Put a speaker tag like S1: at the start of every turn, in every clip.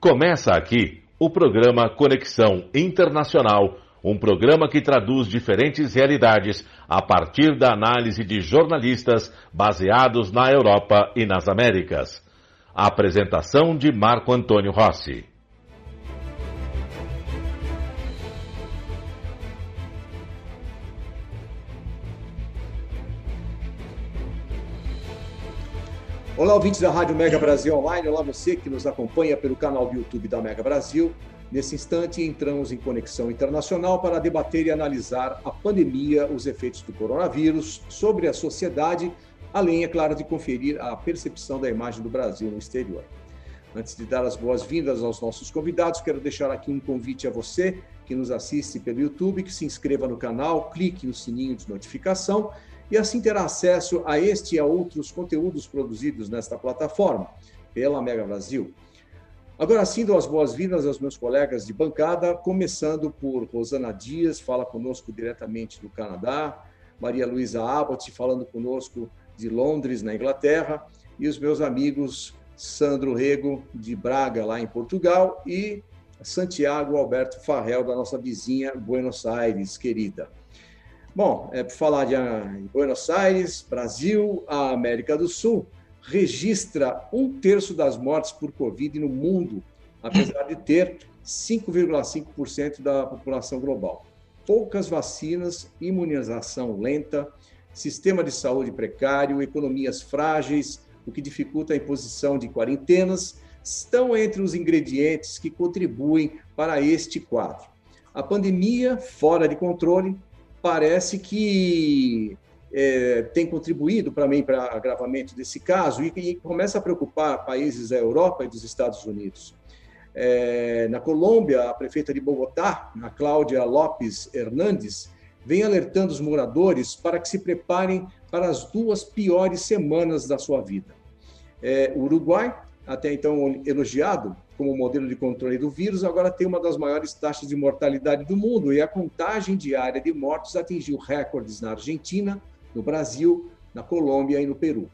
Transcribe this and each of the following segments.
S1: Começa aqui o programa Conexão Internacional, um programa que traduz diferentes realidades a partir da análise de jornalistas baseados na Europa e nas Américas. Apresentação de Marco Antônio Rossi.
S2: Olá, ouvintes da Rádio Mega Brasil Online. Olá, você que nos acompanha pelo canal do YouTube da Mega Brasil. Nesse instante, entramos em conexão internacional para debater e analisar a pandemia, os efeitos do coronavírus sobre a sociedade, além, é claro, de conferir a percepção da imagem do Brasil no exterior. Antes de dar as boas-vindas aos nossos convidados, quero deixar aqui um convite a você que nos assiste pelo YouTube, que se inscreva no canal, clique no sininho de notificação e assim terá acesso a este e a outros conteúdos produzidos nesta plataforma, pela Mega Brasil. Agora sim, dou as boas-vindas aos meus colegas de bancada, começando por Rosana Dias, fala conosco diretamente do Canadá, Maria Luísa Abbott, falando conosco de Londres, na Inglaterra, e os meus amigos Sandro Rego, de Braga, lá em Portugal, e Santiago Alberto Farrell, da nossa vizinha Buenos Aires, querida. Bom, é, por falar de ah, Buenos Aires, Brasil, a América do Sul registra um terço das mortes por Covid no mundo, apesar de ter 5,5% da população global. Poucas vacinas, imunização lenta, sistema de saúde precário, economias frágeis, o que dificulta a imposição de quarentenas, estão entre os ingredientes que contribuem para este quadro. A pandemia, fora de controle, parece que é, tem contribuído para mim para agravamento desse caso e, e, começa a preocupar países da Europa e dos Estados Unidos. É, na Colômbia, a prefeita de Bogotá, a Cláudia Lopes Hernandes, vem alertando os moradores para que se preparem para as duas piores semanas da sua vida. É, o Uruguai, até então elogiado, como modelo de controle do vírus, agora tem uma das maiores taxas de mortalidade do mundo e a contagem diária de mortos atingiu recordes na Argentina, no Brasil, na Colômbia e no Peru.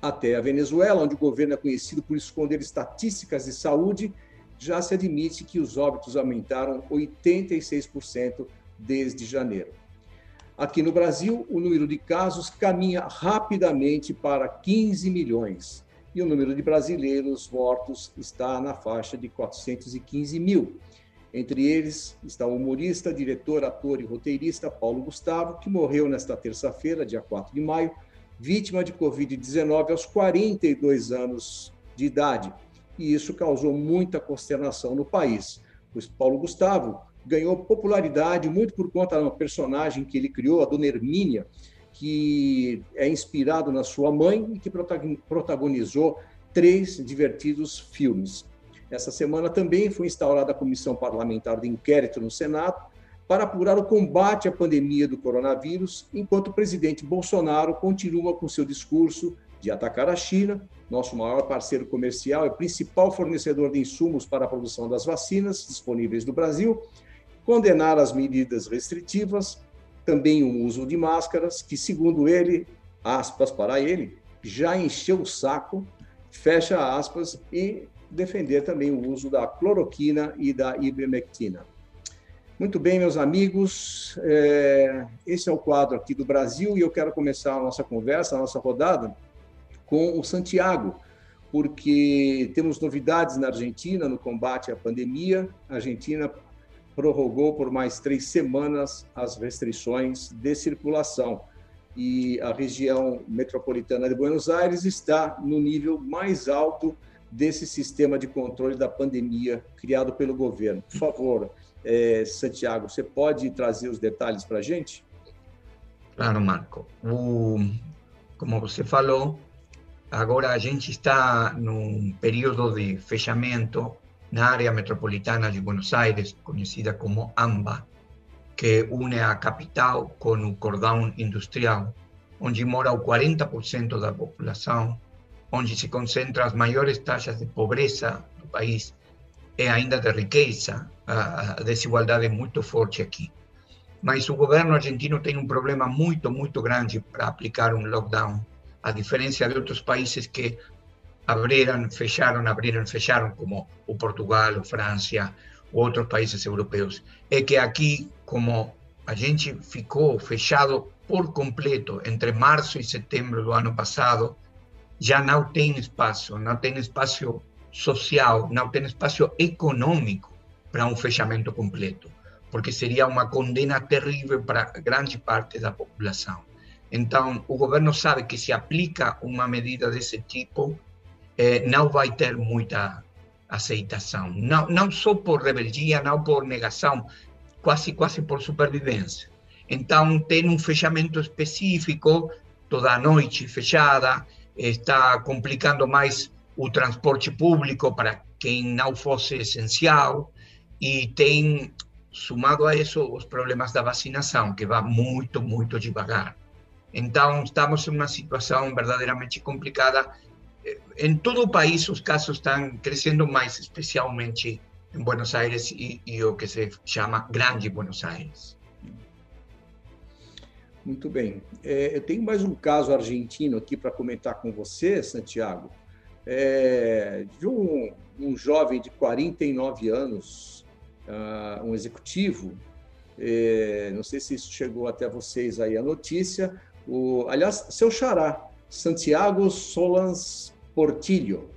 S2: Até a Venezuela, onde o governo é conhecido por esconder estatísticas de saúde, já se admite que os óbitos aumentaram 86% desde janeiro. Aqui no Brasil, o número de casos caminha rapidamente para 15 milhões e o número de brasileiros mortos está na faixa de 415 mil. Entre eles está o humorista, diretor, ator e roteirista Paulo Gustavo, que morreu nesta terça-feira, dia 4 de maio, vítima de Covid-19 aos 42 anos de idade. E isso causou muita consternação no país, pois Paulo Gustavo ganhou popularidade muito por conta de uma personagem que ele criou, a Dona Hermínia, que é inspirado na sua mãe e que protagonizou três divertidos filmes. Essa semana também foi instaurada a comissão parlamentar de inquérito no Senado para apurar o combate à pandemia do coronavírus, enquanto o presidente Bolsonaro continua com seu discurso de atacar a China, nosso maior parceiro comercial e principal fornecedor de insumos para a produção das vacinas disponíveis no Brasil, condenar as medidas restritivas, também o uso de máscaras, que, segundo ele, aspas para ele, já encheu o saco, fecha aspas, e defender também o uso da cloroquina e da ivermectina. Muito bem, meus amigos, é, esse é o quadro aqui do Brasil e eu quero começar a nossa conversa, a nossa rodada, com o Santiago, porque temos novidades na Argentina no combate à pandemia. A Argentina prorrogou por mais três semanas as restrições de circulação. E a região metropolitana de Buenos Aires está no nível mais alto desse sistema de controle da pandemia criado pelo governo. Por favor, eh, Santiago, você pode trazer os detalhes para a gente?
S3: Claro, Marco. O, como você falou, agora a gente está num período de fechamento na área metropolitana de Buenos Aires, conhecida como AMBA, que une a capital com o cordão industrial, onde mora o 40% da população, onde se concentram as maiores taxas de pobreza do país e ainda de riqueza. A desigualdade é muito forte aqui. Mas o governo argentino tem um problema muito, muito grande para aplicar um lockdown, a diferença de outros países que abriram, fecharam, abriram, fecharam, como o Portugal, a França, outros países europeus. É que aqui, como a gente ficou fechado por completo entre março e setembro do ano passado, já não tem espaço, não tem espaço social, não tem espaço econômico para um fechamento completo, porque seria uma condena terrível para grande parte da população. Então, o governo sabe que se aplica uma medida desse tipo, eh, não vai ter muita aceitação. Não, não só por rebeldia, não por negação, quase, quase por supervivência. Então, tem um fechamento específico, toda a noite fechada, está complicando mais o transporte público para quem não fosse essencial, e tem, somado a isso, os problemas da vacinação, que vai muito, muito devagar. Então, estamos em uma situação verdadeiramente complicada. Em todo o país, os casos estão crescendo mais, especialmente em Buenos Aires e, e o que se chama Grande Buenos Aires.
S2: Muito bem. É, eu tenho mais um caso argentino aqui para comentar com você, Santiago, é, de um, um, jovem de 49 anos, uh, um executivo, é, não sei se isso chegou até vocês aí a notícia, o, aliás, seu xará, Santiago Solans Portillo.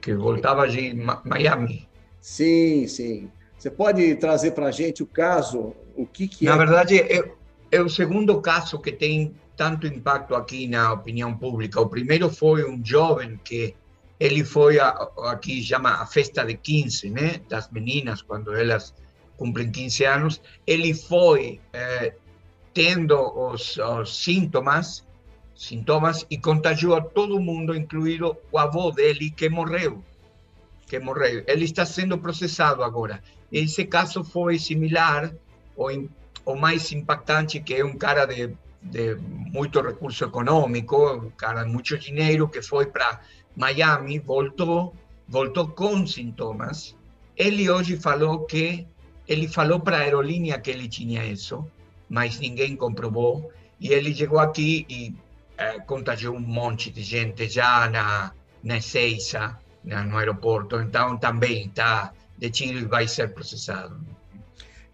S3: Que voltava de Miami.
S2: Sim, sim. Você pode trazer para a gente o caso, o que, que
S3: Na é? Na verdade, é, é o segundo caso que tem tanto impacto aqui na opinião pública. O primeiro foi um jovem que ele foi a, aqui chama a festa de 15, né, das meninas quando elas cumprem 15 anos. Ele foi eh, tendo os, os sintomas, sintomas e contagiou a todo mundo, incluído o avô dele que morreu, que morreu. Ele está sendo processado agora. Esse caso foi similar, o, o mais impactante que é um cara de, de muito recurso econômico, um cara de muito dinheiro que foi para Miami, voltou, voltou com sintomas. Ele hoje falou que ele falou para a aerolínea que ele tinha isso mas ninguém comprovou. E ele chegou aqui e é, contagiou um monte de gente já na, na Ezeiza, no aeroporto. Então, também está detido e vai ser processado.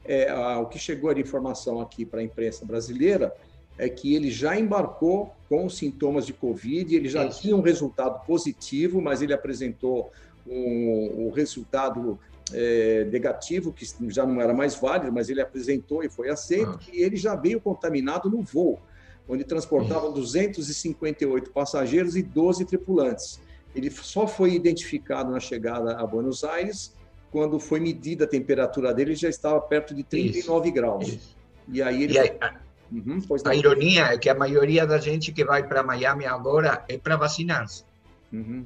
S2: É, o que chegou de informação aqui para a imprensa brasileira é que ele já embarcou com sintomas de Covid, ele já Isso. tinha um resultado positivo, mas ele apresentou um, um resultado é, negativo, que já não era mais válido, mas ele apresentou e foi aceito, ah. e ele já veio contaminado no voo, onde transportavam 258 passageiros e 12 tripulantes. Ele só foi identificado na chegada a Buenos Aires quando foi medida a temperatura dele, já estava perto de 39 Isso. graus. Isso.
S3: E aí ele. E aí, a, uhum, a ironia é que a maioria da gente que vai para Miami agora é para vacinar-se. Uhum.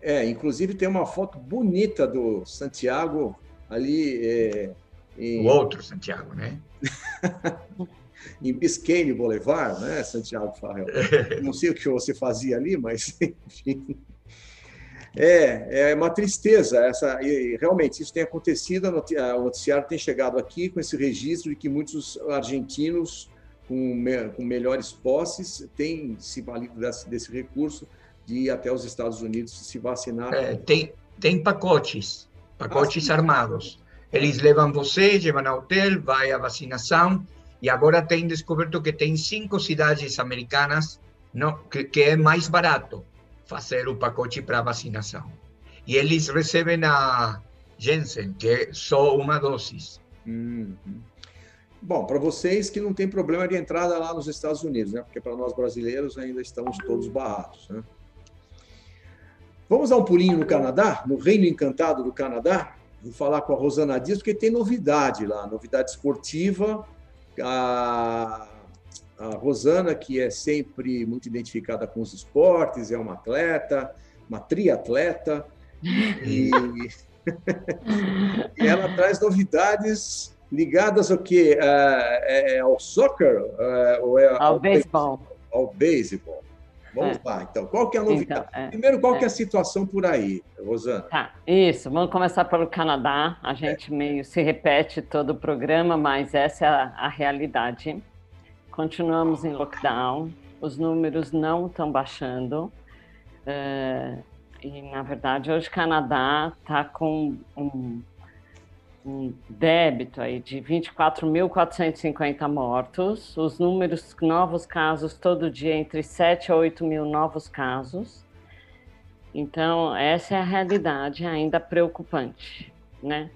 S2: É, inclusive tem uma foto bonita do Santiago ali. É,
S3: em... O outro Santiago, né?
S2: em Biscayne Boulevard, né, Santiago Farrell? Não sei o que você fazia ali, mas enfim. É, é uma tristeza essa. E realmente isso tem acontecido. O noticiário tem chegado aqui com esse registro de que muitos argentinos com, me, com melhores posses têm se valido desse, desse recurso de ir até os Estados Unidos se vacinar? É,
S3: tem, tem pacotes, pacotes ah, armados. Eles levam você, levam ao hotel, vai a vacinação, e agora tem descoberto que tem cinco cidades americanas no, que, que é mais barato fazer o pacote para vacinação. E eles recebem a Janssen, que é só uma dose. Uhum.
S2: Bom, para vocês que não tem problema de entrada lá nos Estados Unidos, né? Porque para nós brasileiros ainda estamos todos barrados, né? Vamos dar um pulinho no Canadá, no Reino Encantado do Canadá. Vou falar com a Rosana Dias, porque tem novidade lá, novidade esportiva. A, a Rosana, que é sempre muito identificada com os esportes, é uma atleta, uma triatleta, e, ela traz novidades ligadas ao quê? É, é ao soccer? É,
S4: ou é ao, ao beisebol.
S2: Ao beisebol. Vamos é. lá, então. Qual que é a novidade? Então, é, Primeiro, qual é. que é a situação por aí, Rosana?
S4: Tá, isso. Vamos começar pelo Canadá. A gente é. meio se repete todo o programa, mas essa é a, a realidade. Continuamos em lockdown. Os números não estão baixando. É, e, na verdade, hoje o Canadá está com um, um, débito aí de 24.450 mortos, os números, novos casos, todo dia entre 7 a 8 mil novos casos. Então, essa é a realidade ainda preocupante, né?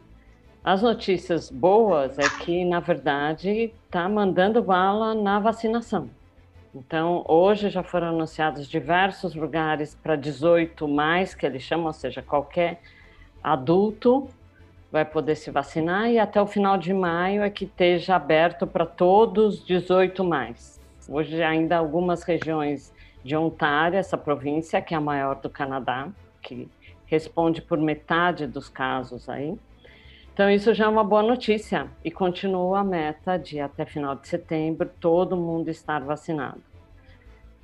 S4: As notícias boas é que, na verdade, está mandando bala na vacinação. Então, hoje já foram anunciados diversos lugares para 18 mais, que eles chamam, ou seja, qualquer adulto vai poder se vacinar e até o final de maio é que esteja aberto para todos 18 mais. Hoje ainda algumas regiões de Ontário, essa província que é a maior do Canadá, que responde por metade dos casos aí. Então isso já é uma boa notícia e continua a meta de até final de setembro todo mundo estar vacinado.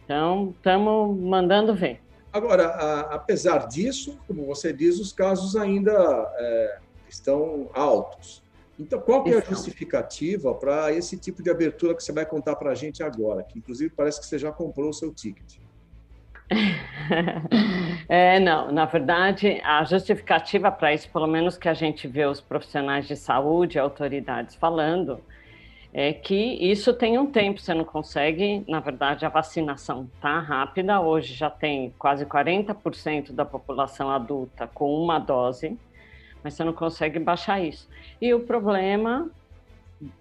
S4: Então estamos mandando ver.
S2: Agora, a, apesar disso, como você diz, os casos ainda é, estão altos. Então, qual que é a justificativa para esse tipo de abertura que você vai contar para a gente agora? Que, inclusive, parece que você já comprou o seu ticket.
S4: é, não, na verdade, a justificativa para isso, pelo menos que a gente vê os profissionais de saúde, autoridades falando, é que isso tem um tempo, você não consegue, na verdade, a vacinação tá rápida, hoje já tem quase 40% da população adulta com uma dose, mas você não consegue baixar isso. E o problema,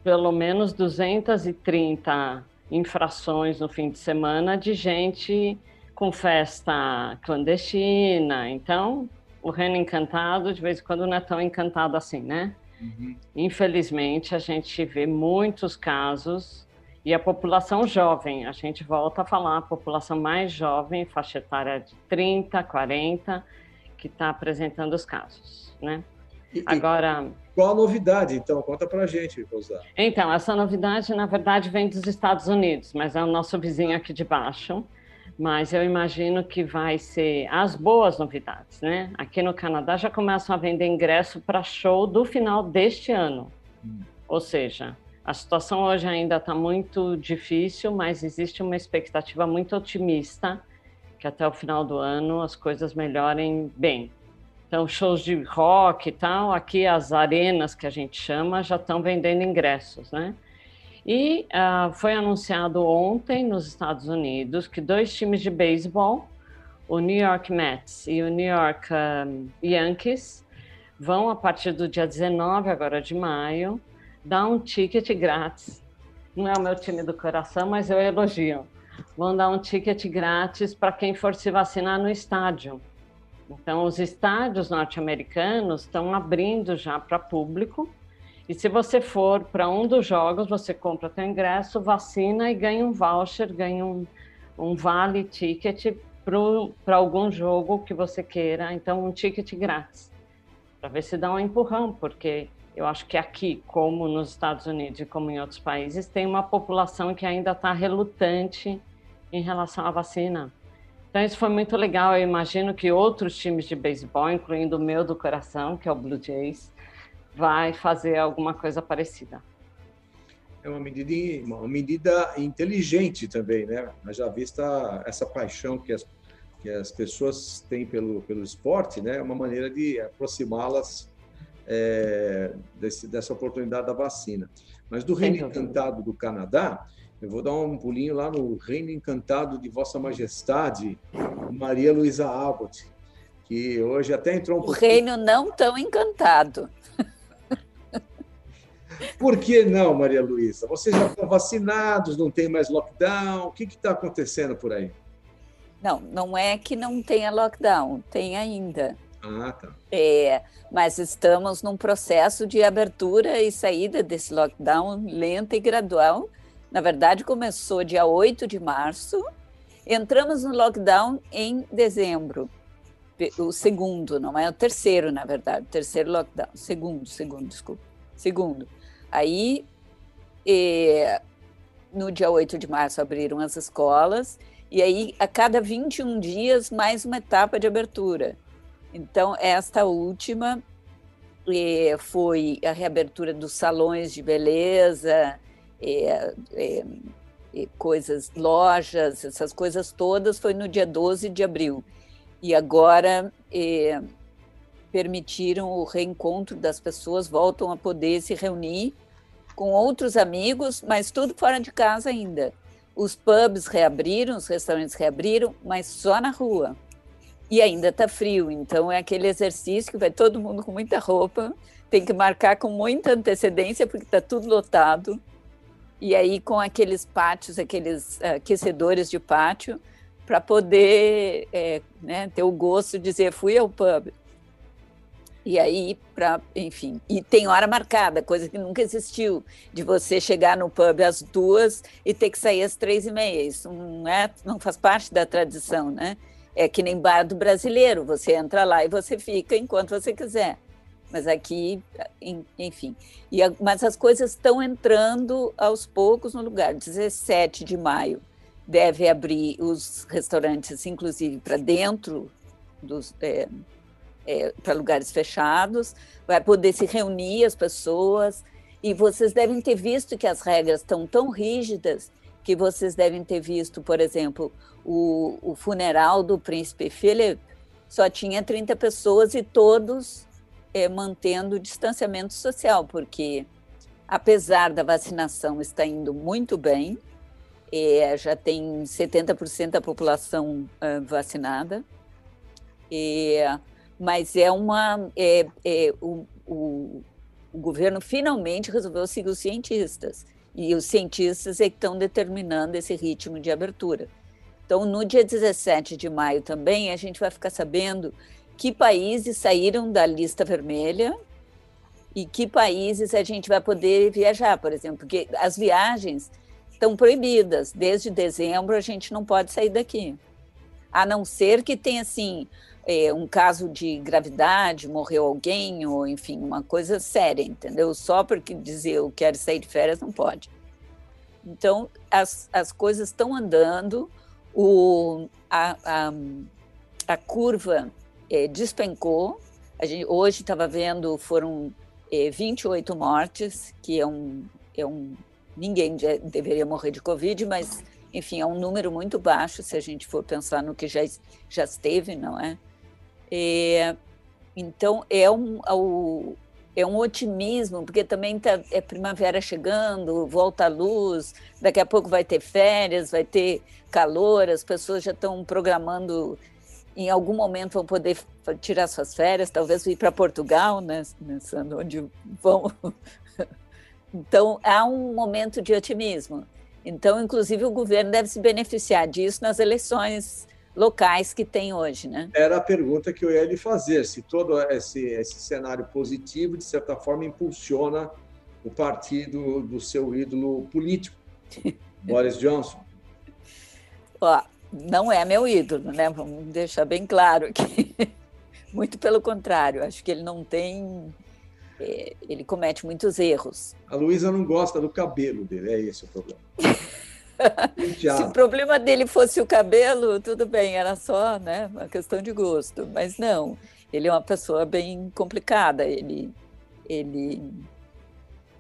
S4: pelo menos 230 infrações no fim de semana de gente com festa clandestina. Então, o Reino Encantado, de vez em quando, não é tão encantado assim, né? Uhum. Infelizmente, a gente vê muitos casos e a população jovem, a gente volta a falar, a população mais jovem, faixa etária de 30, 40, que está apresentando os casos, né?
S2: E, Agora. Qual a novidade, então? Conta para a gente, Rosana.
S4: Então, essa novidade, na verdade, vem dos Estados Unidos, mas é o nosso vizinho aqui de baixo. Mas eu imagino que vai ser as boas novidades, né? Aqui no Canadá já começam a vender ingresso para show do final deste ano. Hum. Ou seja, a situação hoje ainda está muito difícil, mas existe uma expectativa muito otimista que até o final do ano as coisas melhorem bem. Então, shows de rock e tal, aqui as arenas que a gente chama já estão vendendo ingressos, né? E uh, foi anunciado ontem nos Estados Unidos que dois times de beisebol, o New York Mets e o New York um, Yankees, vão, a partir do dia 19 agora de maio, dar um ticket grátis. Não é o meu time do coração, mas eu elogio. Vão dar um ticket grátis para quem for se vacinar no estádio. Então, os estádios norte-americanos estão abrindo já para público. E se você for para um dos jogos, você compra seu ingresso, vacina e ganha um voucher, ganha um, um vale ticket para algum jogo que você queira. Então, um ticket grátis. Para ver se dá um empurrão, porque eu acho que aqui, como nos Estados Unidos e como em outros países, tem uma população que ainda está relutante em relação à vacina. Então isso foi muito legal. Eu imagino que outros times de beisebol, incluindo o meu do coração, que é o Blue Jays, vai fazer alguma coisa parecida.
S2: É uma medida, uma medida inteligente também, né? Já vista essa paixão que as, que as pessoas têm pelo, pelo esporte, né? É uma maneira de aproximá-las é, desse, dessa oportunidade da vacina. Mas do Reino Encantado do Canadá, eu vou dar um pulinho lá no Reino Encantado de Vossa Majestade, Maria Luísa Abbott, que hoje até entrou um
S5: o pouquinho... reino não tão encantado.
S2: Por que não, Maria Luísa? Vocês já estão vacinados, não tem mais lockdown? O que está acontecendo por aí?
S5: Não, não é que não tenha lockdown, tem ainda.
S2: Ah, tá.
S5: É, mas estamos num processo de abertura e saída desse lockdown lenta e gradual, na verdade, começou dia 8 de março. Entramos no lockdown em dezembro. O segundo, não é o terceiro, na verdade. O terceiro lockdown. Segundo, segundo, desculpa. Segundo. Aí, e, no dia 8 de março, abriram as escolas. E aí, a cada 21 dias, mais uma etapa de abertura. Então, esta última foi a reabertura dos salões de beleza, é, é, coisas, lojas, essas coisas todas, foi no dia 12 de abril. E agora é, permitiram o reencontro das pessoas, voltam a poder se reunir com outros amigos, mas tudo fora de casa ainda. Os pubs reabriram, os restaurantes reabriram, mas só na rua. E ainda está frio, então é aquele exercício que vai todo mundo com muita roupa, tem que marcar com muita antecedência, porque está tudo lotado. E aí, com aqueles pátios, aqueles uh, aquecedores de pátio, para poder é, né, ter o gosto de dizer fui ao pub. E aí, para, enfim, e tem hora marcada, coisa que nunca existiu, de você chegar no pub às duas e ter que sair às três e meia. Isso não, é, não faz parte da tradição, né? É que nem bar do brasileiro, você entra lá e você fica enquanto você quiser. Mas aqui, enfim. E, mas as coisas estão entrando aos poucos no lugar. 17 de maio deve abrir os restaurantes, inclusive para dentro dos. É, é, para lugares fechados, vai poder se reunir as pessoas. E vocês devem ter visto que as regras estão tão rígidas que vocês devem ter visto, por exemplo, o, o funeral do príncipe Philip só tinha 30 pessoas e todos é, mantendo o distanciamento social, porque apesar da vacinação estar indo muito bem, é, já tem 70% da população é, vacinada, é, mas é uma. É, é, o, o, o, governo finalmente resolveu seguir os cientistas, e os cientistas é que estão determinando esse ritmo de abertura. Então, no dia 17 de maio também, a gente vai ficar sabendo que países saíram da lista vermelha e que países a gente vai poder viajar, por exemplo, porque as viagens estão proibidas. Desde dezembro a gente não pode sair daqui. A não ser que tenha, assim, é, um caso de gravidade, morreu alguém, ou enfim, uma coisa séria, entendeu? Só porque dizer eu quero sair de férias não pode. Então, as, as coisas estão andando, o, a, a, a curva é, despencou. A gente, hoje estava vendo, foram é, 28 mortes, que é um, é um. Ninguém deveria morrer de Covid, mas, enfim, é um número muito baixo se a gente for pensar no que já, já esteve, não é? É, então, é um, é um otimismo, porque também tá, é primavera chegando, volta a luz, daqui a pouco vai ter férias, vai ter calor, as pessoas já estão programando, em algum momento vão poder tirar suas férias, talvez ir para Portugal, né, pensando onde vão. Então, há um momento de otimismo. Então, inclusive, o governo deve se beneficiar disso nas eleições locais que tem hoje, né?
S2: Era a pergunta que eu ia lhe fazer, se todo esse, esse cenário positivo, de certa forma, impulsiona o partido do seu ídolo político, Boris Johnson.
S5: Ó, não é meu ídolo, né? Vamos deixar bem claro aqui. Muito pelo contrário, acho que ele não tem. É, ele comete muitos erros.
S2: A Luísa não gosta do cabelo dele, é esse o problema.
S5: Se o problema dele fosse o cabelo, tudo bem, era só né, uma questão de gosto. Mas não, ele é uma pessoa bem complicada. Ele, ele,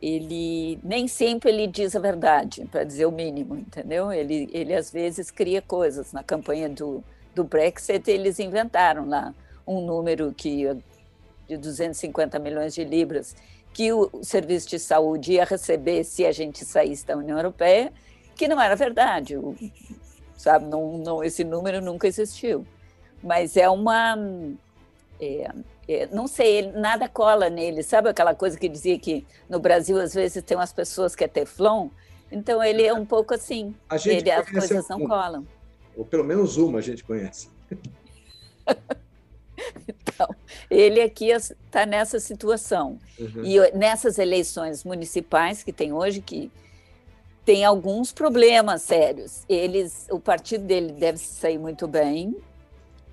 S5: ele nem sempre ele diz a verdade, para dizer o mínimo, entendeu? Ele, ele às vezes cria coisas. Na campanha do, do Brexit, eles inventaram lá um número que de 250 milhões de libras que o serviço de saúde ia receber se a gente saísse da União Europeia que não era verdade, o, sabe? Não, não, esse número nunca existiu. Mas é uma. É, não sei, nada cola nele. Sabe aquela coisa que dizia que no Brasil às vezes tem umas pessoas que é teflon? Então ele é um pouco assim.
S2: A gente
S5: ele, as coisas não colam.
S2: Ou pelo menos uma a gente conhece.
S5: então, ele aqui está nessa situação. Uhum. E nessas eleições municipais que tem hoje, que tem alguns problemas sérios. Eles, o partido dele deve sair muito bem.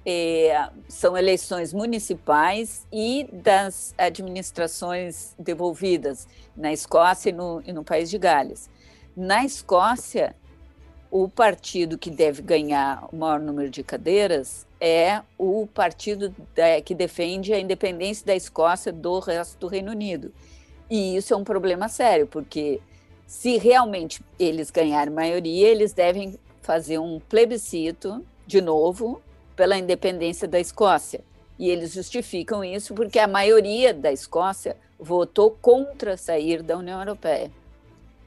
S5: É, são eleições municipais e das administrações devolvidas na Escócia e no, e no país de Gales. Na Escócia, o partido que deve ganhar o maior número de cadeiras é o partido que defende a independência da Escócia do resto do Reino Unido. E isso é um problema sério, porque se realmente eles ganharem maioria, eles devem fazer um plebiscito de novo pela independência da Escócia. E eles justificam isso porque a maioria da Escócia votou contra sair da União Europeia.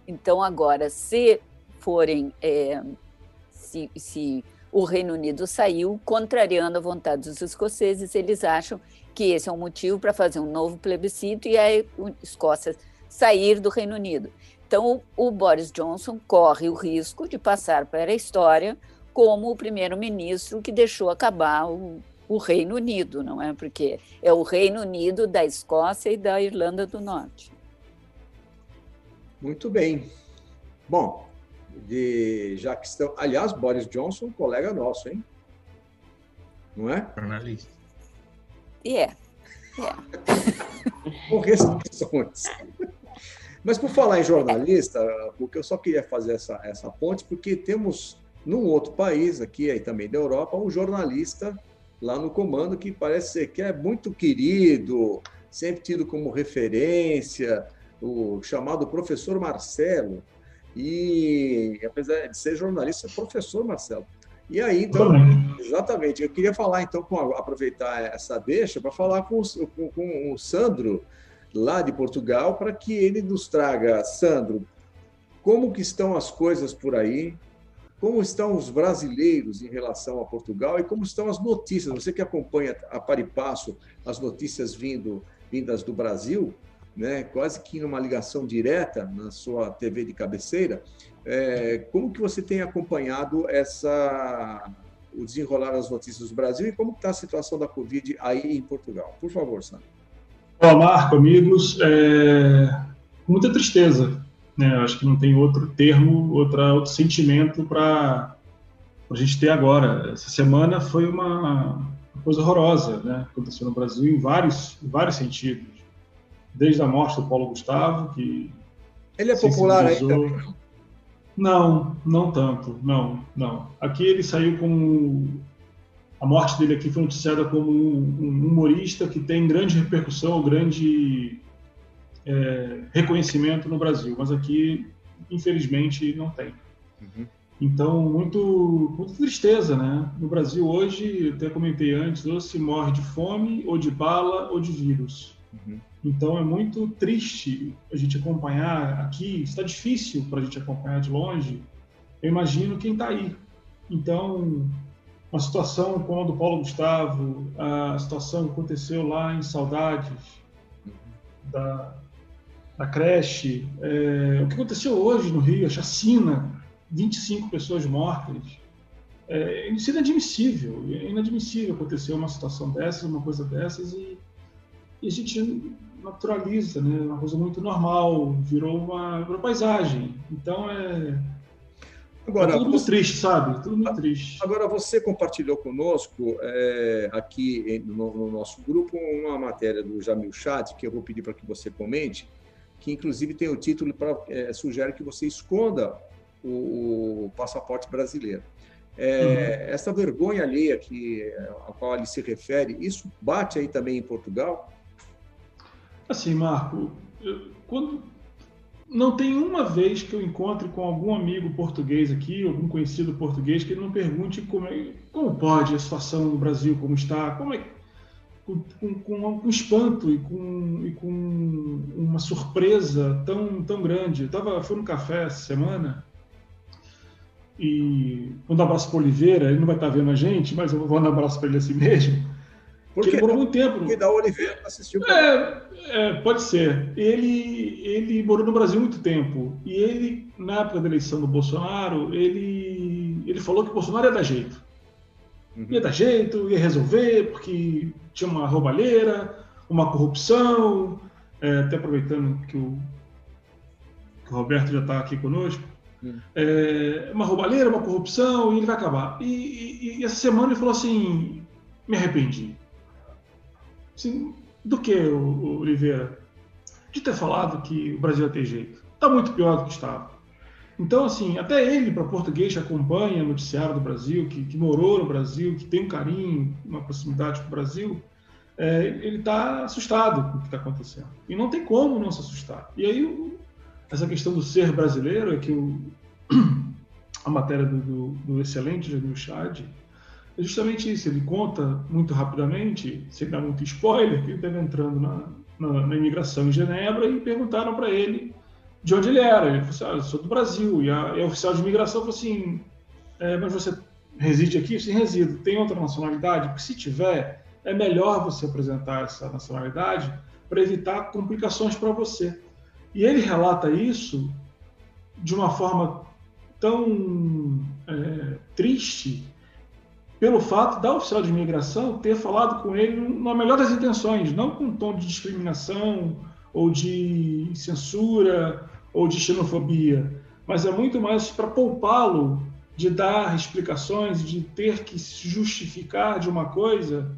S5: Então, agora, se forem, é, se, se o Reino Unido saiu, contrariando a vontade dos escoceses, eles acham que esse é um motivo para fazer um novo plebiscito e a Escócia sair do Reino Unido. Então, o Boris Johnson corre o risco de passar para a história como o primeiro-ministro que deixou acabar o, o Reino Unido, não é? Porque é o Reino Unido da Escócia e da Irlanda do Norte.
S2: Muito bem. Bom, de, já que estão. Aliás, Boris Johnson, colega nosso, hein? Não é?
S3: Jornalista.
S5: E é.
S2: Com restrições. Mas por falar em jornalista, porque eu só queria fazer essa, essa ponte, porque temos num outro país, aqui aí também da Europa, um jornalista lá no comando que parece ser que é muito querido, sempre tido como referência, o chamado professor Marcelo. E apesar de ser jornalista, é professor Marcelo. E aí, então, exatamente, eu queria falar, então, com, aproveitar essa deixa para falar com, com, com o Sandro, lá de Portugal, para que ele nos traga, Sandro, como que estão as coisas por aí, como estão os brasileiros em relação a Portugal e como estão as notícias. Você que acompanha a par e passo as notícias vindo, vindas do Brasil, né, quase que numa ligação direta na sua TV de cabeceira, é, como que você tem acompanhado essa o desenrolar das notícias do Brasil e como está a situação da Covid aí em Portugal? Por favor, Sandro.
S6: Olá, Marco, amigos. É... Muita tristeza. Né? Acho que não tem outro termo, outra, outro sentimento para a gente ter agora. Essa semana foi uma coisa horrorosa, né? Aconteceu no Brasil em vários, em vários sentidos. Desde a morte do Paulo Gustavo, que.
S2: Ele é popular ainda?
S6: Não, não tanto, não, não. Aqui ele saiu com a morte dele aqui foi noticiada como um, um humorista que tem grande repercussão, grande é, reconhecimento no Brasil, mas aqui, infelizmente, não tem. Uhum. Então, muito, muita tristeza, né? No Brasil hoje, até comentei antes, ou se morre de fome, ou de bala, ou de vírus. Uhum. Então, é muito triste a gente acompanhar aqui. Está difícil para a gente acompanhar de longe. Eu imagino quem está aí. Então, uma situação como a do Paulo Gustavo, a situação que aconteceu lá em Saudades, da, da creche, é, o que aconteceu hoje no Rio, a chacina, 25 pessoas mortas, é, isso é inadmissível, é inadmissível acontecer uma situação dessas, uma coisa dessas, e, e a gente naturaliza, né? uma coisa muito normal, virou uma, uma paisagem. Então, é, Agora, é tudo muito triste, sabe? Tudo muito triste.
S2: Agora, você compartilhou conosco é, aqui no, no, nosso grupo uma matéria do Jamil Chad, que eu vou pedir para que você comente, que inclusive tem o título para é, sugere que você esconda o, o passaporte brasileiro. É, uhum. Essa vergonha alheia que, a qual ele se refere, isso bate aí também em Portugal?
S6: Assim, Marco, eu, quando não tem uma vez que eu encontre com algum amigo português aqui, algum conhecido português, que ele não pergunte como, é, como pode a situação no Brasil, como está, como é, com, com, com espanto e com, e com uma surpresa tão, tão grande. Eu tava, fui no café essa semana e vou dar um abraço para Oliveira, ele não vai estar vendo a gente, mas eu vou dar um abraço para ele assim mesmo. Porque ele morou muito tempo.
S2: Porque da Oliveira assistiu.
S6: É, é, pode ser. Ele, ele morou no Brasil muito tempo. E ele, na época da eleição do Bolsonaro, ele, ele falou que o Bolsonaro ia dar jeito. Uhum. Ia dar jeito, ia resolver, porque tinha uma roubalheira, uma corrupção. É, até aproveitando que o, que o Roberto já está aqui conosco. Uhum. É, uma roubalheira, uma corrupção, e ele vai acabar. E, e, e essa semana ele falou assim: me arrependi Assim, do que, Oliveira? De ter falado que o Brasil ia ter jeito. Está muito pior do que estava. Então, assim, até ele, para português, que acompanha o noticiário do Brasil, que, que, morou no Brasil, que tem um carinho, uma proximidade com o Brasil, é, ele está assustado com o que está acontecendo. E não tem como não se assustar. E aí, essa questão do ser brasileiro é que o, a matéria do, do, do excelente Jamil Chad é justamente isso. Ele conta muito rapidamente, sem dar muito spoiler, que ele estava entrando na, na, na, imigração em Genebra e perguntaram para ele de onde ele era. Ele falou assim: ah, eu sou do Brasil. E a, e a oficial de imigração falou assim: é, mas você reside aqui? Sim, resido. Tem outra nacionalidade? Porque se tiver, é melhor você apresentar essa nacionalidade para evitar complicações para você. E ele relata isso de uma forma tão é, triste pelo fato da oficial de imigração ter falado com ele na melhor das intenções, não com um tom de discriminação ou de censura ou de xenofobia, mas é muito mais para poupá-lo de dar explicações, de ter que se justificar de uma coisa,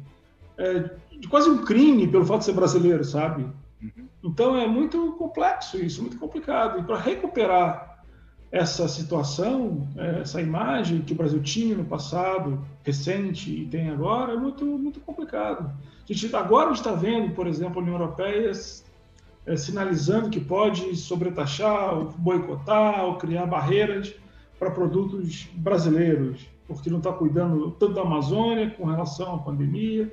S6: é, de quase um crime pelo fato de ser brasileiro, sabe? Uhum. Então é muito complexo isso, muito complicado. E para recuperar essa situação, é, essa imagem que o Brasil tinha no passado, recente e tem agora, é muito, muito complicado. A gente, agora está vendo, por exemplo, a União Europeia é, sinalizando que pode sobretaxar, ou boicotar, ou criar barreiras para produtos brasileiros, porque não está cuidando tanto da Amazônia com relação à pandemia.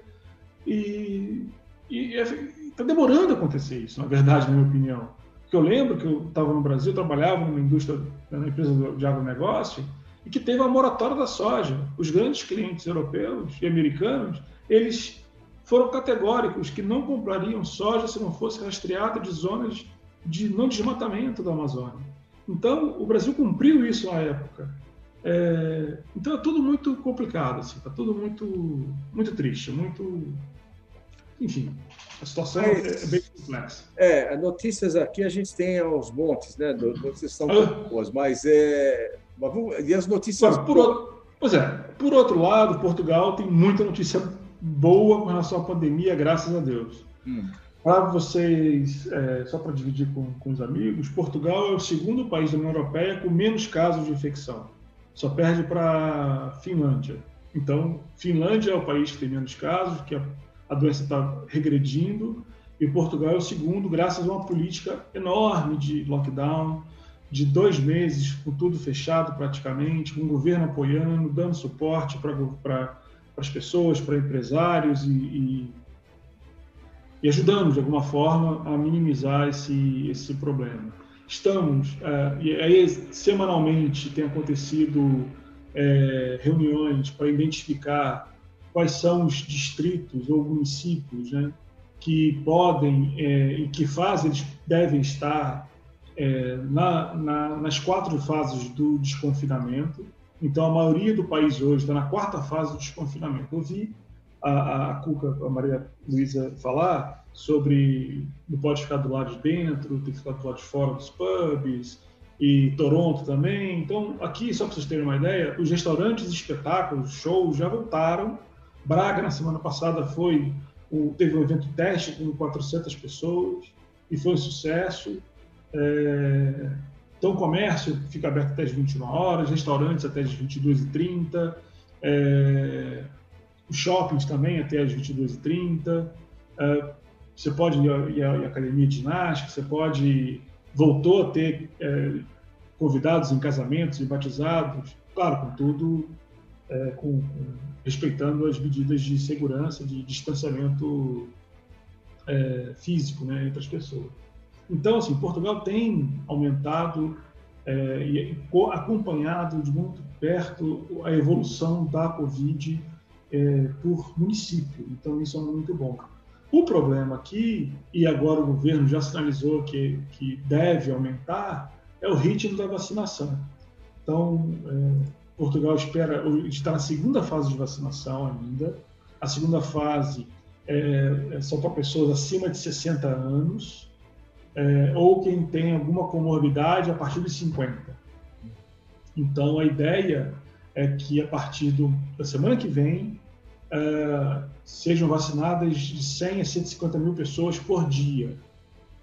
S6: E está demorando a acontecer isso, na verdade, na minha opinião. Porque eu lembro que eu estava no Brasil, trabalhava numa indústria, na empresa de agronegócio, e que teve a moratória da soja. Os grandes clientes europeus e americanos, eles foram categóricos que não comprariam soja se não fosse rastreada de zonas de não desmatamento da Amazônia. Então, o Brasil cumpriu isso na época. É, então, é tudo muito complicado, está assim, tá tudo muito, muito triste, muito. Enfim, a situação é, é bem complexa.
S2: É, notícias aqui a gente tem aos montes, né? Notícias são ah. boas, mas é. E as notícias.
S6: Mas, por outro, pois é, por outro lado, Portugal tem muita notícia boa com relação à pandemia, graças a Deus. Hum. Para vocês, é, só para dividir com, com os amigos, Portugal é o segundo país da União Europeia com menos casos de infecção. Só perde para Finlândia. Então, Finlândia é o país que tem menos casos, que a, a doença está regredindo, e Portugal é o segundo, graças a uma política enorme de lockdown, de dois meses, com tudo fechado praticamente, com o governo apoiando, dando suporte para as pessoas, para empresários e, e e ajudando de alguma forma a minimizar esse, esse problema. Estamos, é, e aí semanalmente tem acontecido é, reuniões para identificar quais são os distritos ou municípios né, que podem é, e que eles devem estar é, na, na, nas quatro fases do desconfinamento. Então, a maioria do país hoje está na quarta fase do desconfinamento. Eu vi a, a Cuca, a Maria Luísa falar sobre não pode ficar do lado de dentro, tem que ficar do lado de fora dos pubs, e Toronto também. Então, aqui, só para vocês terem uma ideia, os restaurantes, espetáculos, shows já voltaram. Braga, na semana passada, foi teve um evento teste com 400 pessoas e foi um sucesso. É, então, comércio fica aberto até as 21 horas, restaurantes até as 22h30. É, os shoppings também até as 22h30. Uh, você pode ir à, academia de ginástica, você pode. Voltou a ter é, convidados em casamentos e batizados, claro, com tudo, é, com, com, respeitando as medidas de segurança, de distanciamento é, físico né, entre as pessoas. Então, assim, Portugal tem aumentado é, e acompanhado de muito perto a evolução da Covid é, por município. Então, isso é muito bom. O problema aqui, e agora o governo já sinalizou que, que deve aumentar, é o ritmo da vacinação. Então, é, Portugal espera, está na segunda fase de vacinação ainda. A segunda fase é, é só para pessoas acima de 60 anos, é, ou quem tem alguma comorbidade a partir de 50. Então, a ideia é que a partir do, da semana que vem, uh, sejam vacinadas de 100 a 150 mil pessoas por dia,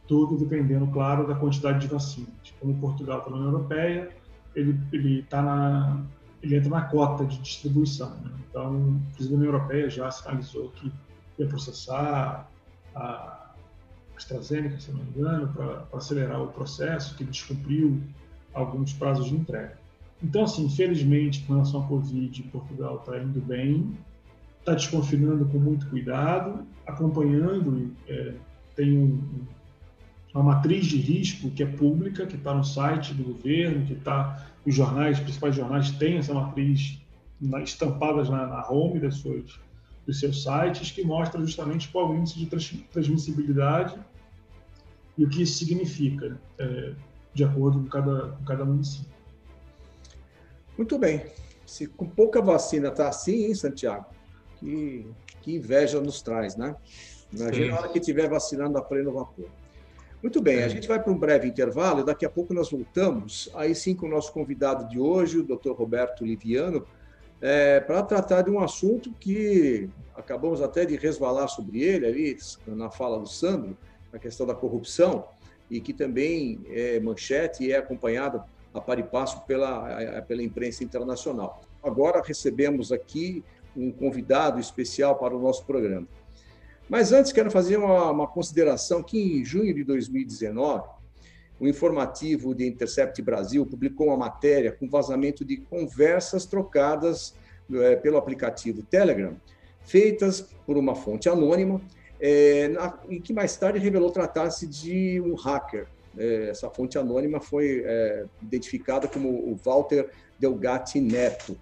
S6: tudo dependendo, claro, da quantidade de vacinas. Como Portugal está na União Europeia, ele ele está na ele entra na cota de distribuição. Né? Então, a União Europeia já sinalizou que ia processar a AstraZeneca, se não me engano, para acelerar o processo, que descumpriu alguns prazos de entrega. Então, assim, infelizmente, com relação à Covid, Portugal está indo bem, está desconfinando com muito cuidado, acompanhando, é, tem um, uma matriz de risco que é pública, que está no site do governo, que está os jornais, os principais jornais têm essa matriz na, estampadas na, na home das suas, dos seus sites, que mostra justamente qual o índice de transmissibilidade e o que isso significa, é, de acordo com cada, com cada município.
S2: Muito bem. Se com pouca vacina está assim, hein, Santiago? Que, que inveja nos traz, né? Imagina a hora que estiver vacinando a pleno vapor. Muito bem, a gente vai para um breve intervalo e daqui a pouco nós voltamos, aí sim com o nosso convidado de hoje, o Dr. Roberto Liviano, é, para tratar de um assunto que acabamos até de resvalar sobre ele ali, na fala do Sandro, a questão da corrupção, e que também é manchete e é acompanhada a par e passo pela, pela imprensa internacional. Agora recebemos aqui um convidado especial para o nosso programa. Mas antes, quero fazer uma, uma consideração que em junho de 2019, o informativo de Intercept Brasil publicou uma matéria com vazamento de conversas trocadas é, pelo aplicativo Telegram, feitas por uma fonte anônima, é, na, e que mais tarde revelou tratar-se de um hacker. É, essa fonte anônima foi identificada como o Walter Delgatti Neto.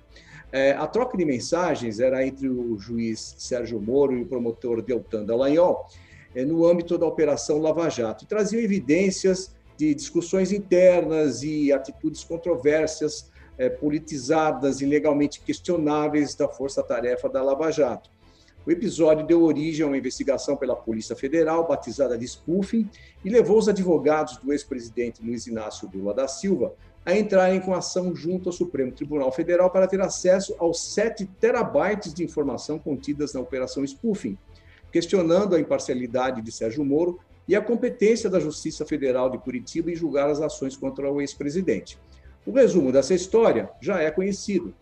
S2: É, a troca de mensagens era entre o juiz Sérgio Moro e o promotor Deltan Dallagnol, é, no âmbito da Operação Lava Jato, traziam evidências de discussões internas e atitudes controversas, é, politizadas e legalmente questionáveis da força-tarefa da Lava Jato. O episódio deu origem a uma investigação pela Polícia Federal, batizada de spoofing, e levou os advogados do ex-presidente Luiz Inácio Lula da Silva a entrarem com ação junto ao Supremo Tribunal Federal para ter acesso aos 7 terabytes de informação contidas na Operação Spoofing, questionando a imparcialidade de Sérgio Moro e a competência da Justiça Federal de Curitiba em julgar as ações contra o ex-presidente. O resumo dessa história já é conhecido.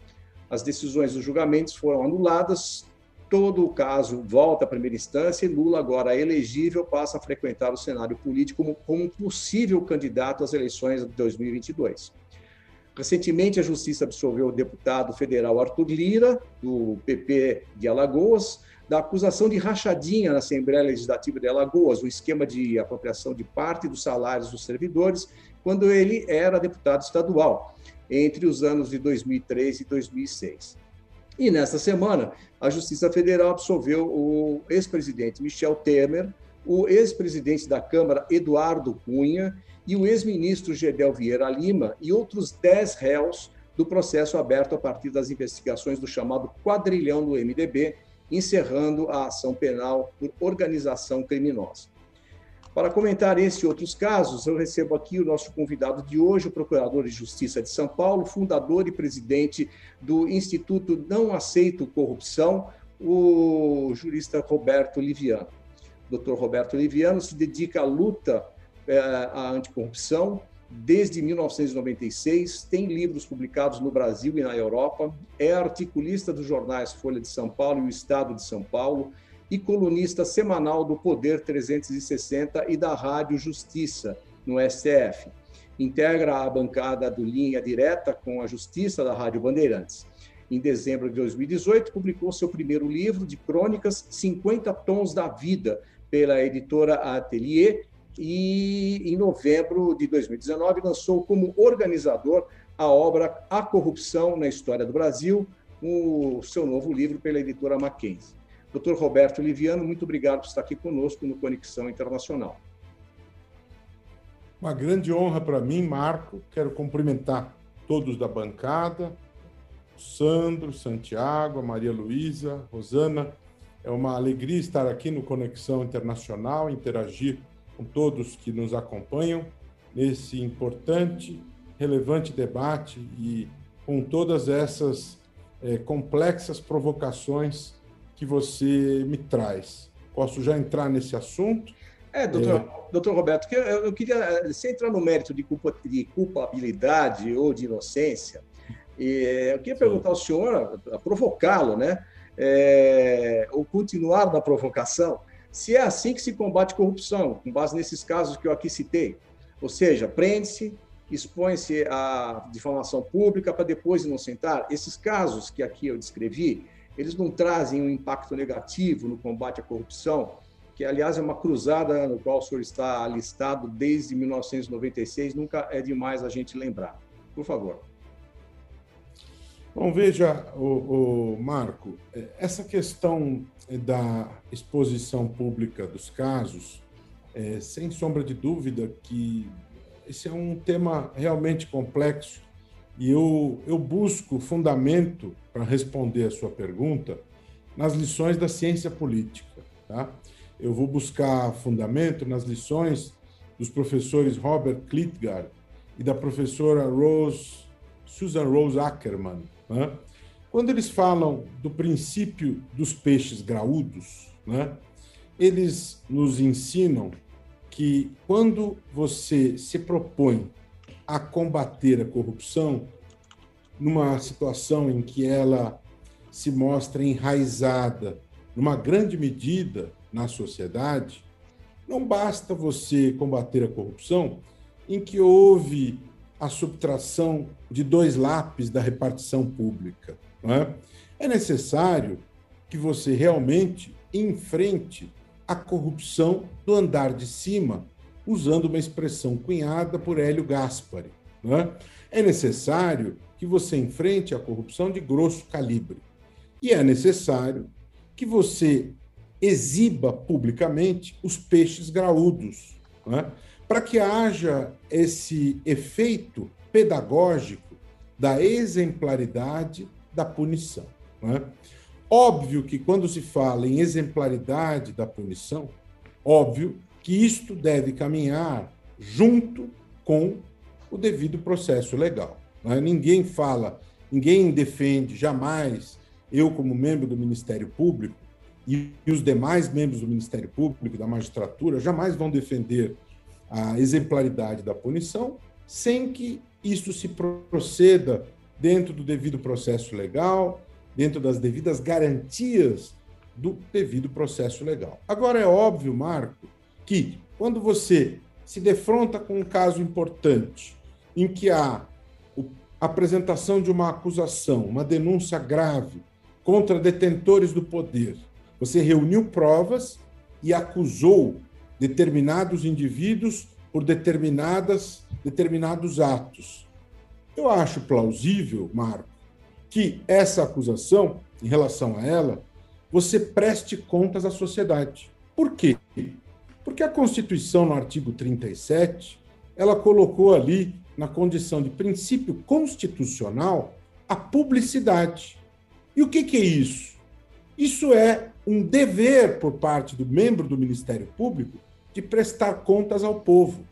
S2: As decisões dos julgamentos foram anuladas, todo o caso volta à primeira instância e Lula, agora elegível, passa a frequentar o cenário político como, como um possível candidato às eleições de 2022. Recentemente, a Justiça absolveu o deputado federal Arthur Lira, do PP de Alagoas, da acusação de rachadinha na Assembleia Legislativa de Alagoas, um esquema de apropriação de parte dos salários dos servidores, quando ele era deputado estadual, entre os anos de 2003 e 2006. E nesta semana, a Justiça Federal absolveu o ex-presidente Michel Temer, o ex-presidente da Câmara Eduardo Cunha e o ex-ministro Gedel Vieira Lima e outros dez réus do processo aberto a partir das investigações do chamado quadrilhão do MDB, encerrando a ação penal por organização criminosa. Para comentar esse e outros casos, eu recebo aqui o nosso convidado de hoje, o Procurador de Justiça de São Paulo, fundador e presidente do Instituto Não Aceito Corrupção, o jurista Roberto Liviano. O Dr. Roberto Liviano se dedica à luta é, à anticorrupção desde 1996, tem livros publicados no Brasil e na Europa, é articulista dos jornais Folha de São Paulo e o Estado de São Paulo, e colunista semanal do Poder 360 e da Rádio Justiça, no STF. Integra a bancada do Linha Direta com a Justiça da Rádio Bandeirantes. Em dezembro de 2018, publicou seu primeiro livro de crônicas, 50 Tons da Vida, pela editora Atelier, e em novembro de 2019 lançou como organizador a obra A Corrupção na História do Brasil, o seu novo livro pela editora Mackenzie. Dr. Roberto Liviano, muito obrigado por estar aqui conosco no Conexão Internacional.
S7: Uma grande honra para mim, Marco. Quero cumprimentar todos da bancada, Sandro, Santiago, Maria Luísa, Rosana. É uma alegria estar aqui no Conexão Internacional, interagir com todos que nos acompanham nesse importante, relevante debate e com todas essas é, complexas provocações que você me traz. Posso já entrar nesse assunto?
S2: É, doutor, é. doutor Roberto, eu queria, eh, sem entrar no mérito de, culpa, de culpabilidade ou de inocência, eu queria perguntar ao senhor, provocá-lo, né? É, ou continuar na provocação, se é assim que se combate corrupção, com base nesses casos que eu aqui citei. Ou seja, prende-se, expõe-se à difamação pública para depois inocentar. Esses casos que aqui eu descrevi, eles não trazem um impacto negativo no combate à corrupção, que, aliás, é uma cruzada no qual o senhor está alistado desde 1996, nunca é demais a gente lembrar. Por favor.
S7: Bom, veja, o, o Marco, é, essa questão da exposição pública dos casos, é, sem sombra de dúvida que esse é um tema realmente complexo e eu, eu busco fundamento para responder a sua pergunta nas lições da ciência política. Tá? Eu vou buscar fundamento nas lições dos professores Robert Klitgard e da professora Rose, Susan Rose Ackerman. Né? Quando eles falam do princípio dos peixes graúdos, né? eles nos ensinam que quando você se propõe a combater a corrupção, numa situação em que ela se mostra enraizada, numa grande medida, na sociedade, não basta você combater a corrupção em que houve a subtração de dois lápis da repartição pública. É? é necessário que você realmente enfrente a corrupção do andar de cima, usando uma expressão cunhada por Hélio Gaspari. É? é necessário que você enfrente a corrupção de grosso calibre. E é necessário que você exiba publicamente os peixes graúdos, né? para que haja esse efeito pedagógico da exemplaridade da punição. Né? Óbvio que quando se fala em exemplaridade da punição, óbvio que isto deve caminhar junto com o devido processo legal. Né? Ninguém fala, ninguém defende jamais, eu como membro do Ministério Público, e, os demais membros do Ministério Público, da magistratura, jamais vão defender a exemplaridade da punição sem que isso se proceda dentro do devido processo legal, dentro das devidas garantias do devido processo legal. Agora, é óbvio, Marco, que quando você se defronta com um caso importante em que há a apresentação de uma acusação, uma denúncia grave contra detentores do poder, você reuniu provas e acusou determinados indivíduos por determinadas, determinados atos. Eu acho plausível, Marco, que essa acusação, em relação a ela, você preste contas à sociedade. Por quê? Porque a Constituição, no artigo 37, ela colocou ali, na condição de princípio constitucional, a publicidade. E o que, que é isso? Isso é um dever por parte do membro do Ministério Público de prestar contas ao povo.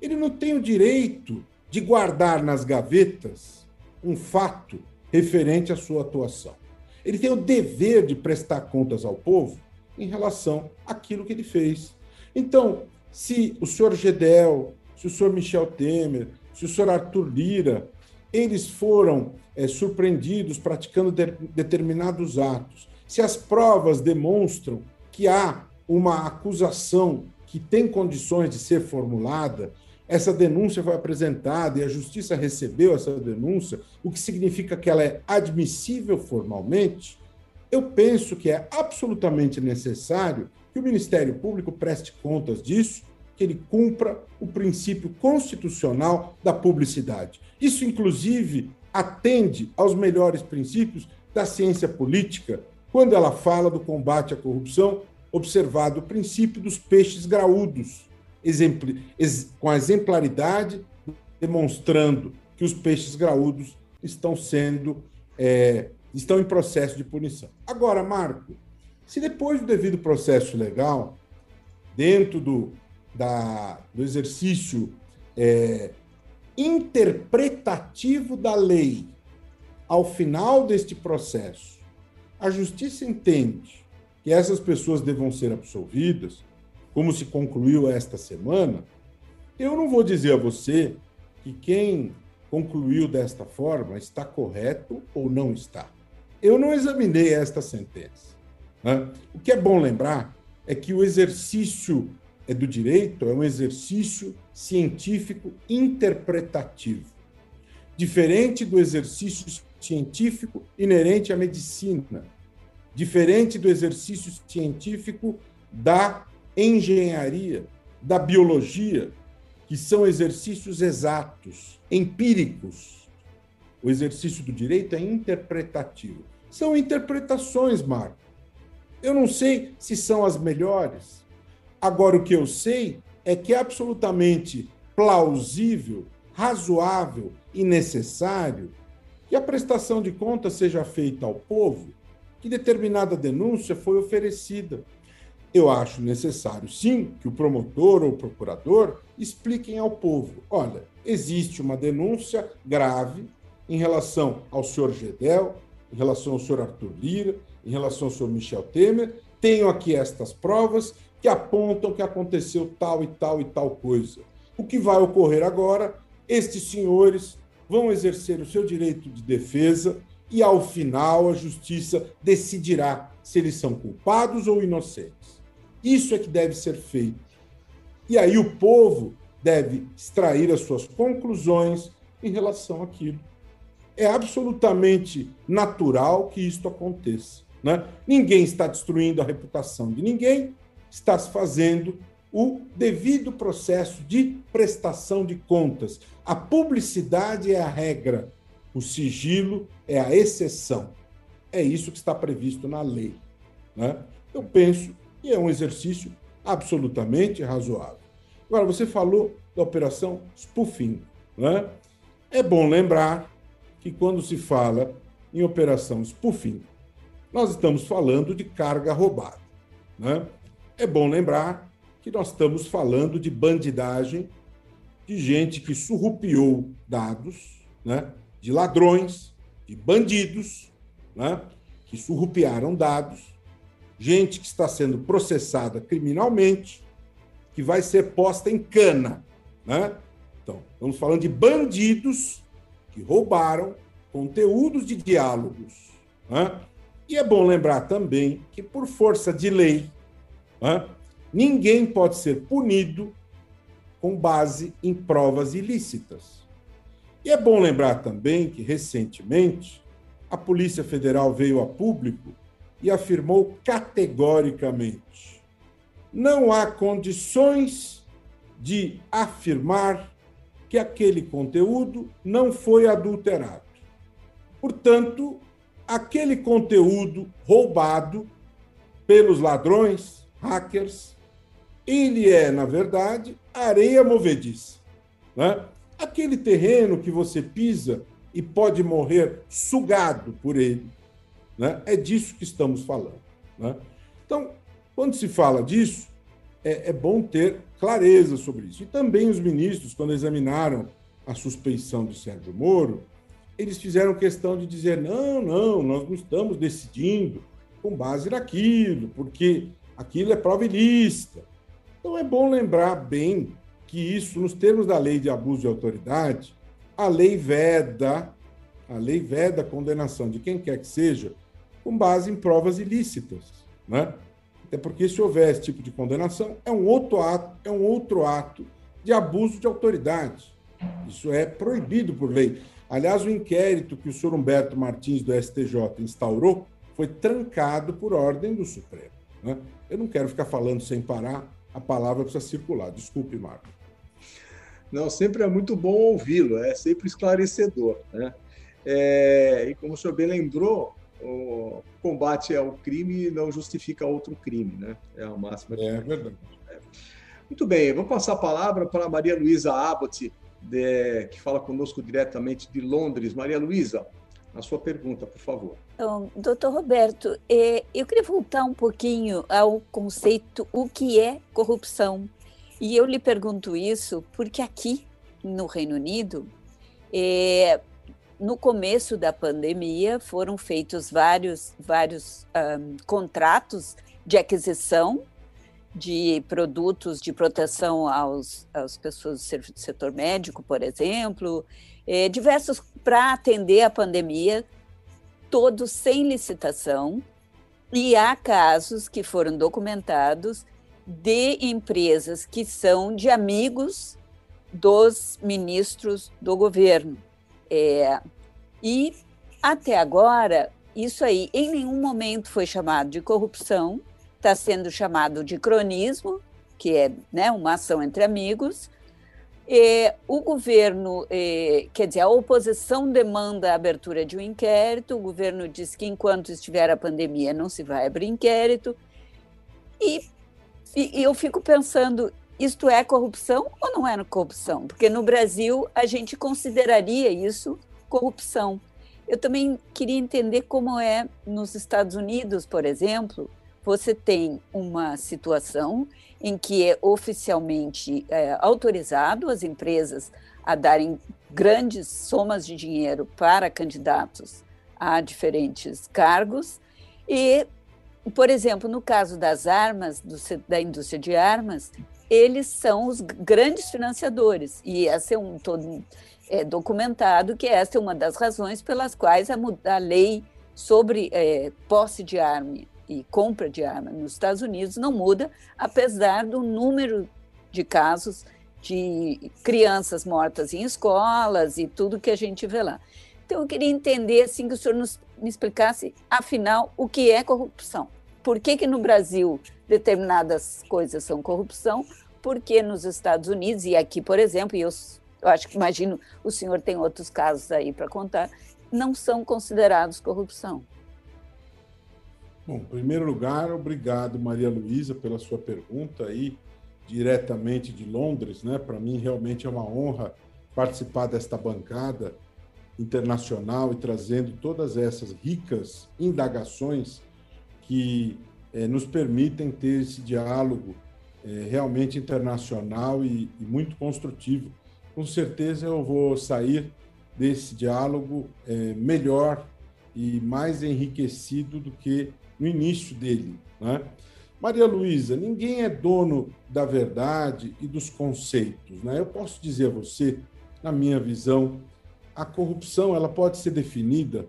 S7: Ele não tem o direito de guardar nas gavetas um fato referente à sua atuação. Ele tem o dever de prestar contas ao povo em relação àquilo que ele fez. Então, se o senhor Gedel, se o senhor Michel Temer, se o senhor Arthur Lira, eles foram é, surpreendidos praticando de, determinados atos se as provas demonstram que há uma acusação que tem condições de ser formulada, essa denúncia foi apresentada e a justiça recebeu essa denúncia, o que significa que ela é admissível formalmente, eu penso que é absolutamente necessário que o Ministério Público preste contas disso, que ele cumpra o princípio constitucional da publicidade. Isso, inclusive, atende aos melhores princípios da ciência política, quando ela fala do combate à corrupção, observado o princípio dos peixes graúdos, com a exemplaridade, demonstrando que os peixes graúdos estão sendo é, estão em processo de punição. Agora, Marco, se depois do devido processo legal, dentro do, da, do exercício é, interpretativo da lei, ao final deste processo, a justiça entende que essas pessoas devam ser absolvidas, como se concluiu esta semana, eu não vou dizer a você que quem concluiu desta forma está correto ou não está. Eu não examinei esta sentença. Né? O que é bom lembrar é que o exercício é do direito é um exercício científico interpretativo, diferente do exercício científico inerente à medicina, diferente do exercício científico da engenharia, da biologia, que são exercícios exatos, empíricos. O exercício do direito é interpretativo. São interpretações, Marco. Eu não sei se são as melhores. Agora, o que eu sei é que é absolutamente plausível, razoável e necessário que a prestação de contas seja feita ao povo, que determinada denúncia foi oferecida. Eu acho necessário, sim, que o promotor ou o procurador expliquem ao povo: olha, existe uma denúncia grave em relação ao senhor Gedel, em relação ao senhor Arthur Lira, em relação ao senhor Michel Temer, tenho aqui estas provas que apontam que aconteceu tal e tal e tal coisa. O que vai ocorrer agora? Estes senhores vão exercer o seu direito de defesa e, ao final, a justiça decidirá se eles são culpados ou inocentes. Isso é que deve ser feito. E aí o povo deve extrair as suas conclusões em relação àquilo. É absolutamente natural que isto aconteça. Né? Ninguém está destruindo a reputação de ninguém, está se fazendo o devido processo de prestação de contas. A publicidade é a regra, o sigilo é a exceção. É isso que está previsto na lei. Né? Eu penso que é um exercício absolutamente razoável. Agora, você falou da operação spoofing. Né? É bom lembrar que quando se fala em operação spoofing, nós estamos falando de carga roubada. Né? É bom lembrar que nós estamos falando de bandidagem, de gente que surrupiou dados, né, de ladrões, de bandidos, né, que surrupiaram dados, gente que está sendo processada criminalmente, que vai ser posta em cana. Né? Então, estamos falando de bandidos que roubaram conteúdos de diálogos. Né? E é bom lembrar também que, por força de lei, né, Ninguém pode ser punido com base em provas ilícitas. E é bom lembrar também que, recentemente, a Polícia Federal veio a público e afirmou categoricamente: não há condições de afirmar que aquele conteúdo não foi adulterado. Portanto, aquele conteúdo roubado pelos ladrões, hackers, ele é, na verdade, areia movediça. Né? Aquele terreno que você pisa e pode morrer sugado por ele. Né? É disso que estamos falando. Né? Então, quando se fala disso, é, é, bom ter clareza sobre isso. E também os ministros, quando examinaram a suspeição de Sérgio Moro, eles fizeram questão de dizer: não, não, nós não estamos decidindo com base naquilo, porque aquilo é prova ilícita. Então é bom lembrar bem que isso, nos termos da lei de abuso de autoridade, a lei veda, a lei veda a condenação de quem quer que seja com base em provas ilícitas, né? Até porque se houver esse tipo de condenação, é um outro ato, é um outro ato de abuso de autoridade. Isso é proibido por lei. Aliás, o inquérito que o senhor Humberto Martins do STJ instaurou foi trancado por ordem do Supremo. Né? Eu não quero ficar falando sem parar a palavra precisa circular. Desculpe, Marco.
S2: Não, sempre é muito bom ouvi-lo, é sempre esclarecedor. Né? É, e como o senhor bem lembrou, o combate ao crime não justifica outro crime, né? É a máxima.
S7: É verdade. É.
S2: Muito bem, vou passar a palavra para Maria Luísa Abbott, de, que fala conosco diretamente de Londres. Maria Luísa, a sua pergunta, por favor.
S5: Então, doutor Roberto, é, eu queria voltar um pouquinho ao conceito o que é corrupção. E eu lhe pergunto isso porque aqui no Reino Unido, é, no começo da pandemia, foram feitos vários, vários um, contratos de aquisição de produtos de proteção aos, às pessoas do setor médico, por exemplo, é, diversos para atender a pandemia, todos sem licitação, e há casos que foram documentados de empresas que são de amigos dos ministros do governo. É, e até agora, isso aí em nenhum momento foi chamado de corrupção, está sendo chamado de cronismo, que é né, uma ação entre amigos. E o governo, quer dizer, a oposição demanda a abertura de um inquérito, o governo diz que enquanto estiver a pandemia não se vai abrir inquérito. E, e eu fico pensando, isto é corrupção ou não é corrupção? Porque no Brasil a gente consideraria isso corrupção. Eu também queria entender como é nos Estados Unidos, por exemplo, você tem uma situação em que é oficialmente é, autorizado as empresas a darem grandes somas de dinheiro para candidatos a diferentes cargos. E, por exemplo, no caso das armas, do, da indústria de armas, eles são os grandes financiadores. E esse é um todo é documentado que essa é uma das razões pelas quais a, a lei sobre é, posse de arma e compra de arma nos Estados Unidos não muda, apesar do número de casos de crianças mortas em escolas e tudo que a gente vê lá. Então, eu queria entender, assim, que o senhor nos, me explicasse, afinal, o que é corrupção. Por que, que no Brasil determinadas coisas são corrupção? Porque nos Estados Unidos, e aqui, por exemplo, e eu, eu acho que imagino o senhor tem outros casos aí para contar, não são considerados corrupção.
S7: Bom, em primeiro lugar, obrigado, Maria Luísa, pela sua pergunta aí, diretamente de Londres, né? Para mim, realmente é uma honra participar desta bancada internacional e trazendo todas essas ricas indagações que eh, nos permitem ter esse diálogo eh, realmente internacional e, e, muito construtivo. Com certeza eu vou sair desse diálogo eh, melhor e mais enriquecido do que no início dele. Né? Maria Luísa, ninguém é dono da verdade e dos conceitos. Né? Eu posso dizer a você, na minha visão, a corrupção ela pode ser definida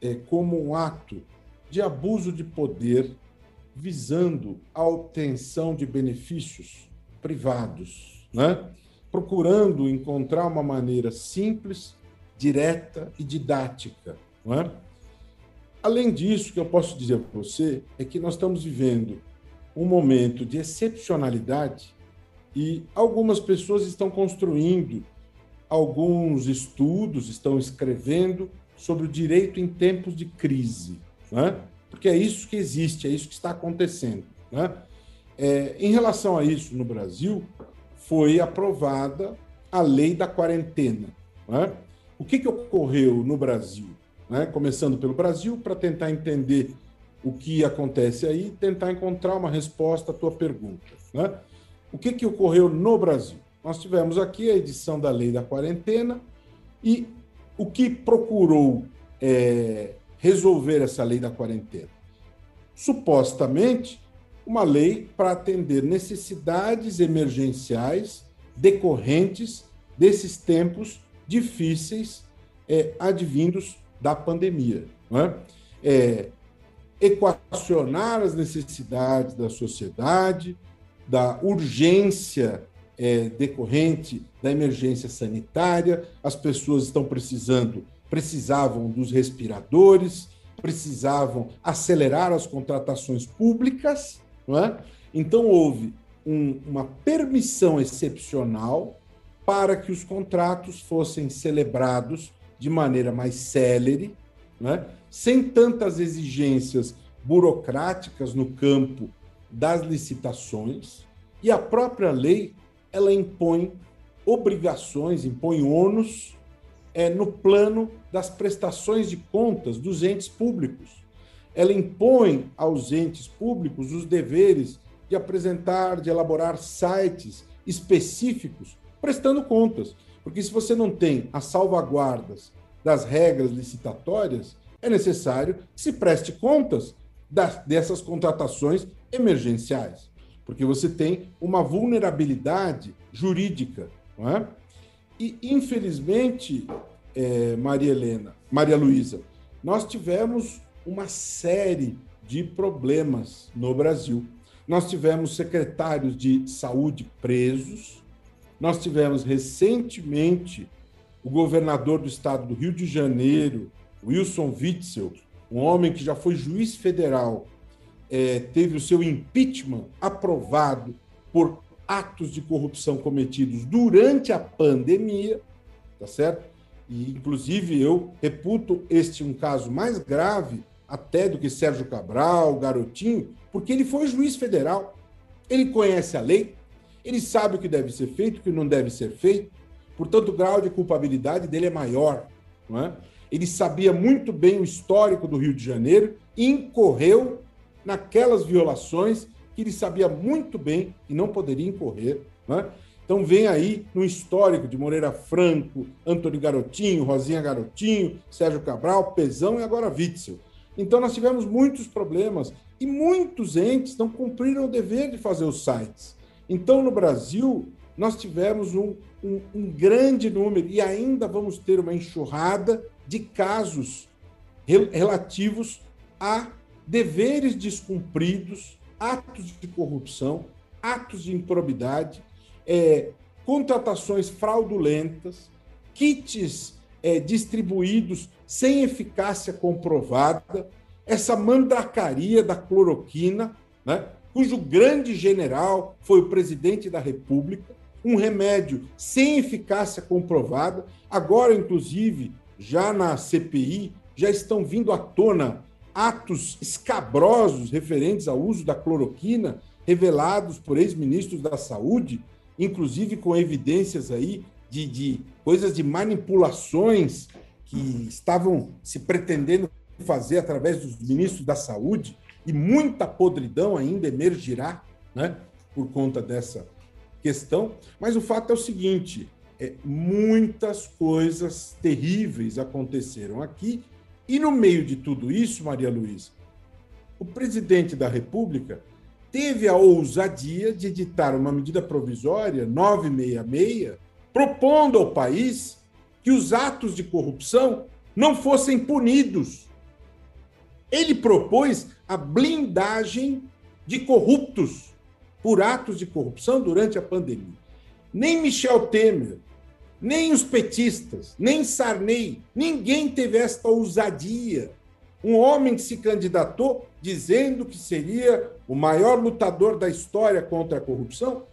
S7: é, como um ato de abuso de poder visando a obtenção de benefícios privados, né? procurando encontrar uma maneira simples, direta e didática é? Além disso, o que eu posso dizer para você é que nós estamos vivendo um momento de excepcionalidade e algumas pessoas estão construindo alguns estudos, estão escrevendo sobre o direito em tempos de crise, né? porque é isso que existe, é isso que está acontecendo. Né? É, em relação a isso, no Brasil, foi aprovada a lei da quarentena. Né? O que, que ocorreu no Brasil? Né? começando pelo Brasil, para tentar entender o que acontece aí, tentar encontrar uma resposta à tua pergunta. Né? O que, que ocorreu no Brasil? Nós tivemos aqui a edição da lei da quarentena e o que procurou é, resolver essa lei da quarentena? Supostamente, uma lei para atender necessidades emergenciais decorrentes desses tempos difíceis é, advindos da pandemia. É? é equacionar as necessidades da sociedade, da urgência é, decorrente da emergência sanitária, as pessoas estão precisando, precisavam dos respiradores, precisavam acelerar as contratações públicas, é? Então houve um, uma permissão excepcional para que os contratos fossem celebrados de maneira mais célere, né? sem tantas exigências burocráticas no campo das licitações, e a própria lei ela impõe obrigações, impõe ônus é, no plano das prestações de contas dos entes públicos. Ela impõe aos entes públicos os deveres de apresentar, de elaborar sites específicos prestando contas. Porque se você não tem as salvaguardas das regras licitatórias, é necessário que se preste contas das, dessas contratações emergenciais, porque você tem uma vulnerabilidade jurídica, não é? E, infelizmente, é, Maria Helena, Maria Luísa, nós tivemos uma série de problemas no Brasil. nós tivemos secretários de saúde presos, nós tivemos recentemente o governador do estado do Rio de Janeiro, Wilson Witzel, um homem que já foi juiz federal, é, teve o seu impeachment aprovado por atos de corrupção cometidos durante a pandemia, tá certo? E, inclusive, eu reputo este um caso mais grave até do que Sérgio Cabral, Garotinho, porque ele foi juiz federal, ele conhece a lei, ele sabe o que deve ser feito, o que não deve ser feito, portanto, o grau de culpabilidade dele é maior. Não é? Ele sabia muito bem o histórico do Rio de Janeiro e incorreu naquelas violações que ele sabia muito bem e não poderia incorrer. Né? Então vem aí no histórico de Moreira Franco, Antônio Garotinho, Rosinha Garotinho, Sérgio Cabral, Pezão e agora Witzel. Então nós tivemos muitos problemas e muitos entes não cumpriram o dever de fazer os sites. Então no Brasil nós tivemos um, um, um grande número e ainda vamos ter uma enxurrada de casos relativos a deveres descumpridos atos de corrupção, atos de improbidade, é, contratações fraudulentas, kits é, distribuídos sem eficácia comprovada, essa mandracaria da cloroquina, né, cujo grande general foi o presidente da República, um remédio sem eficácia comprovada. Agora, inclusive, já na CPI, já estão vindo à tona atos escabrosos referentes ao uso da cloroquina, revelados por ex-ministros da Saúde, inclusive com evidências aí de, de coisas de manipulações que estavam se pretendendo fazer através dos ministros da Saúde, e muita podridão ainda emergirá né, por conta dessa questão. Mas o fato é o seguinte: é, muitas coisas terríveis aconteceram aqui e no meio de tudo isso, Maria Luísa, o presidente da República teve a ousadia de editar uma medida provisória 966, propondo ao país que os atos de corrupção não fossem punidos. Ele propôs a blindagem de corruptos por atos de corrupção durante a pandemia. Nem Michel Temer, nem os petistas, nem Sarney, ninguém teve esta ousadia. Um homem que se candidatou dizendo que seria o maior lutador da história contra a corrupção,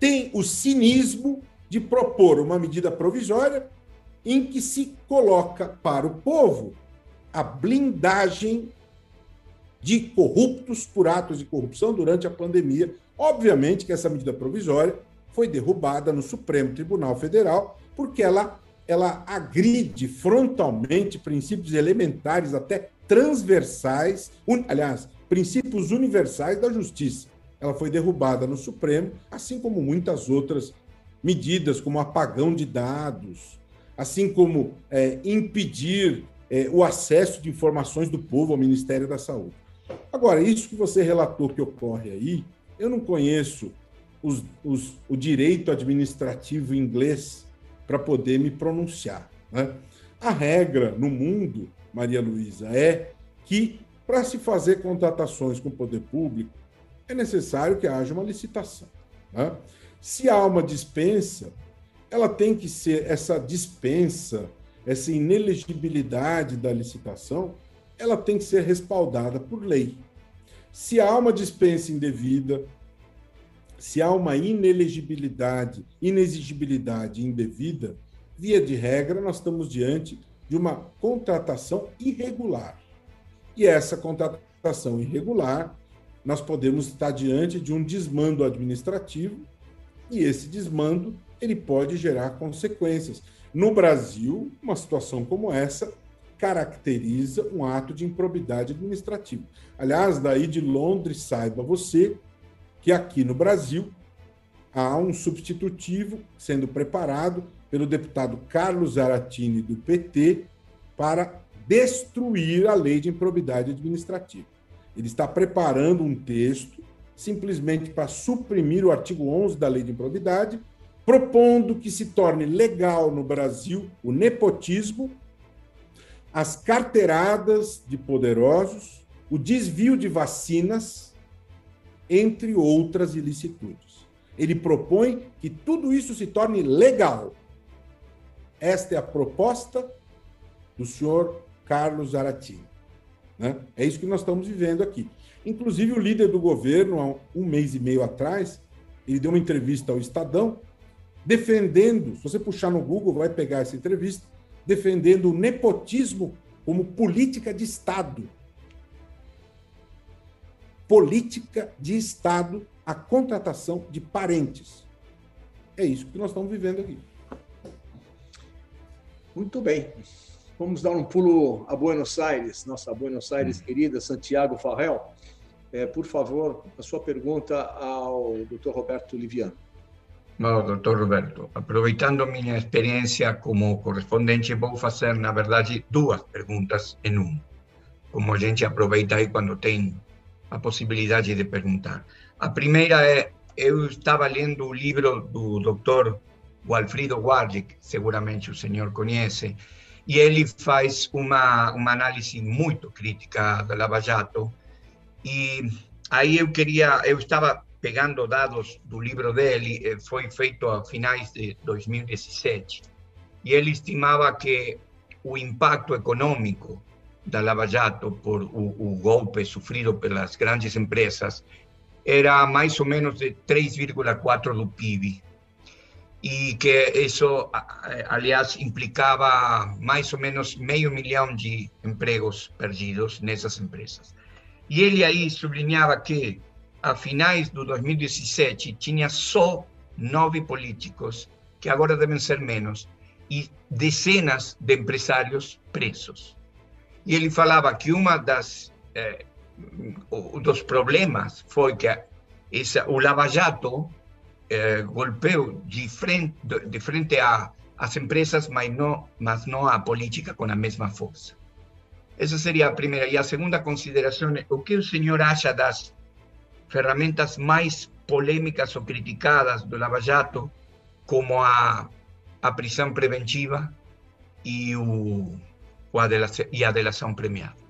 S7: tem o cinismo de propor uma medida provisória em que se coloca para o povo a blindagem de corruptos por atos de corrupção durante a pandemia. Obviamente que essa medida provisória foi derrubada no Supremo Tribunal Federal, porque ela, ela agride frontalmente princípios elementares, até transversais, un, aliás, princípios universais da justiça. Ela foi derrubada no Supremo, assim como muitas outras medidas, como apagão de dados, assim como é, impedir é, o acesso de informações do povo ao Ministério da Saúde. Agora, isso que você relatou que ocorre aí, eu não conheço os, os, o direito administrativo inglês para poder me pronunciar. Né? A regra no mundo, Maria Luísa, é que para se fazer contratações com o poder público é necessário que haja uma licitação. Né? Se há uma dispensa, ela tem que ser essa dispensa, essa inelegibilidade da licitação, ela tem que ser respaldada por lei. Se há uma dispensa indevida, se há uma inelegibilidade, inexigibilidade indevida, via de regra, nós estamos diante de uma contratação irregular. E essa contratação irregular, nós podemos estar diante de um desmando administrativo, e esse desmando ele pode gerar consequências. No Brasil, uma situação como essa caracteriza um ato de improbidade administrativa. Aliás, daí de Londres, saiba você que aqui no Brasil há um substitutivo sendo preparado pelo deputado Carlos Aratini, do PT, para destruir a lei de improbidade administrativa. Ele está preparando um texto simplesmente para suprimir o artigo 11 da lei de improbidade, propondo que se torne legal no Brasil o nepotismo, as carteiradas de poderosos, o desvio de vacinas entre outras ilicitudes. Ele propõe que tudo isso se torne legal. Esta é a proposta do senhor Carlos Aratini. Né? É isso que nós estamos vivendo aqui. Inclusive, o líder do governo, há um mês e meio atrás, ele deu uma entrevista ao Estadão, defendendo, se você puxar no Google, vai pegar essa entrevista, defendendo o nepotismo como política de Estado. Política de Estado, a contratação de parentes. É isso que nós estamos vivendo aqui.
S2: Muito bem. Vamos dar um pulo a Buenos Aires, nossa Buenos Aires querida, Santiago Farrell. É, por favor, a sua pergunta ao Dr. Roberto Liviano.
S3: No, doutor Roberto, aproveitando minha experiência como correspondente, vou fazer, na verdade, duas perguntas em uma, como a gente aproveita aí quando tem a possibilidade de perguntar. A primeira é, eu estava lendo o livro do doutor Walfrido que seguramente o senhor conhece, e ele faz uma, uma análise muito crítica da Lava Jato, e aí eu queria, eu estava pegando dados do livro dele, eh, foi feito a finais de 2017, e ele estimava que o impacto econômico da Lava Jato por o, o golpe sofrido pelas grandes empresas era mais ou menos de 3,4 do PIB. E que isso, aliás, implicava mais ou menos meio milhão de empregos perdidos nessas empresas. E ele aí sublinhava que, a finais do 2017, tinha só nove políticos, que agora devem ser menos, e dezenas de empresários presos. E ele falava que uma das eh, dos problemas foi que essa, o Lava Jato eh, golpeou de frente, de frente a, às empresas, mas não, mas não a política com a mesma força. Essa seria a primeira. E a segunda consideração é o que o senhor acha das ferramentas mais polêmicas ou criticadas do Lava Jato, como a, a prisão preventiva e, o, o e a delação premiada?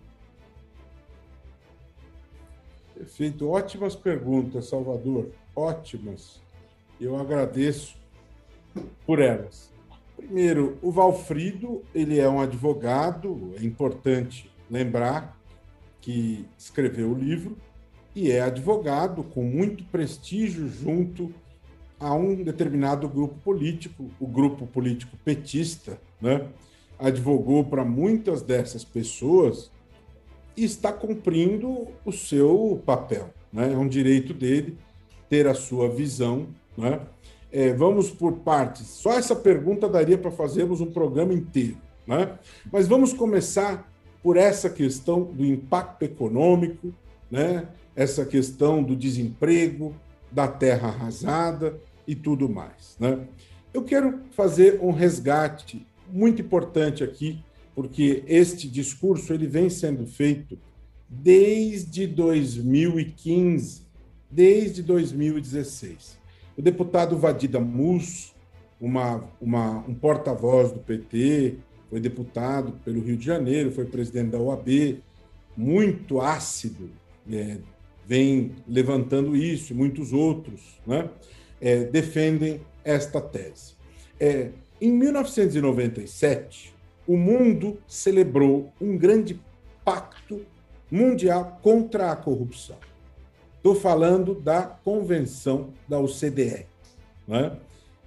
S7: Perfeito. Ótimas perguntas, Salvador. Ótimas. Eu agradeço por elas. Primeiro, o Valfrido, ele é um advogado, é importante lembrar que escreveu o livro e é advogado com muito prestígio junto a um determinado grupo político, o grupo político petista, né? Advogou para muitas dessas pessoas e está cumprindo o seu papel, né? É um direito dele ter a sua visão, né? É, vamos por partes. Só essa pergunta daria para fazermos um programa inteiro. Né? Mas vamos começar por essa questão do impacto econômico, né? Essa questão do desemprego, da terra arrasada e tudo mais. Né? Eu quero fazer um resgate muito importante aqui, porque este discurso ele vem sendo feito desde 2015, desde 2016. O deputado Vadida Mus, uma, uma, um porta-voz do PT, foi deputado pelo Rio de Janeiro, foi presidente da OAB, muito ácido, é, vem levantando isso, muitos outros né, é, defendem esta tese. É, em 1997, o mundo celebrou um grande pacto mundial contra a corrupção. Estou falando da convenção da OCDE. Né?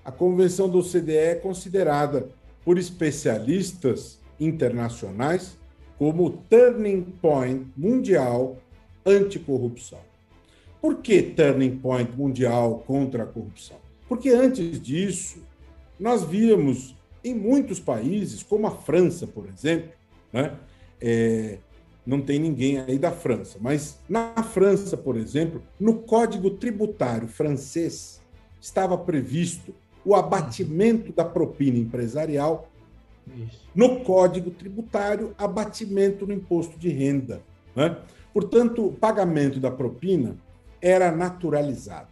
S7: A convenção da OCDE é considerada por especialistas internacionais como o turning point mundial anticorrupção. Por que turning point mundial contra a corrupção? Porque antes disso, nós víamos em muitos países, como a França, por exemplo, né? É, não tem ninguém aí da França. Mas na França, por exemplo, no Código Tributário francês estava previsto o abatimento da propina empresarial. Isso. No Código Tributário, abatimento no imposto de renda. Né? Portanto, o pagamento da propina era naturalizado.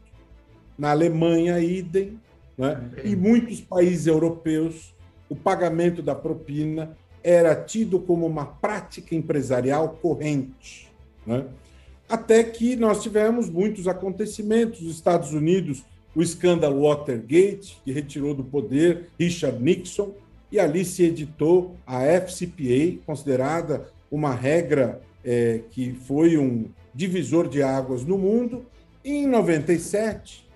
S7: Na Alemanha, idem, né? e muitos países europeus, o pagamento da propina era tido como uma prática empresarial corrente. Né? Até que nós tivemos muitos acontecimentos. Os Estados Unidos, o escândalo Watergate, que retirou do poder Richard Nixon, e ali se editou a FCPA, considerada uma regra é, que foi um divisor de águas no mundo. E em 97,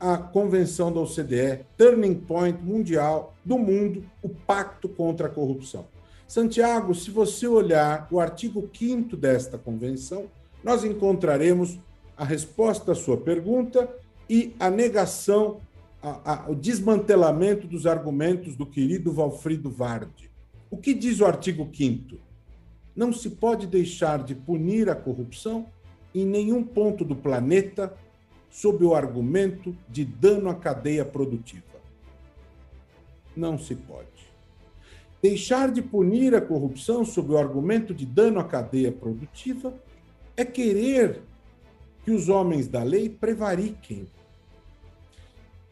S7: a convenção da OCDE, Turning Point Mundial do Mundo, o Pacto contra a Corrupção. Santiago, se você olhar o artigo 5 desta convenção, nós encontraremos a resposta à sua pergunta e a negação, a, a, o desmantelamento dos argumentos do querido Valfrido Vardi. O que diz o artigo 5? Não se pode deixar de punir a corrupção em nenhum ponto do planeta sob o argumento de dano à cadeia produtiva. Não se pode. Deixar de punir a corrupção sob o argumento de dano à cadeia produtiva é querer que os homens da lei prevariquem.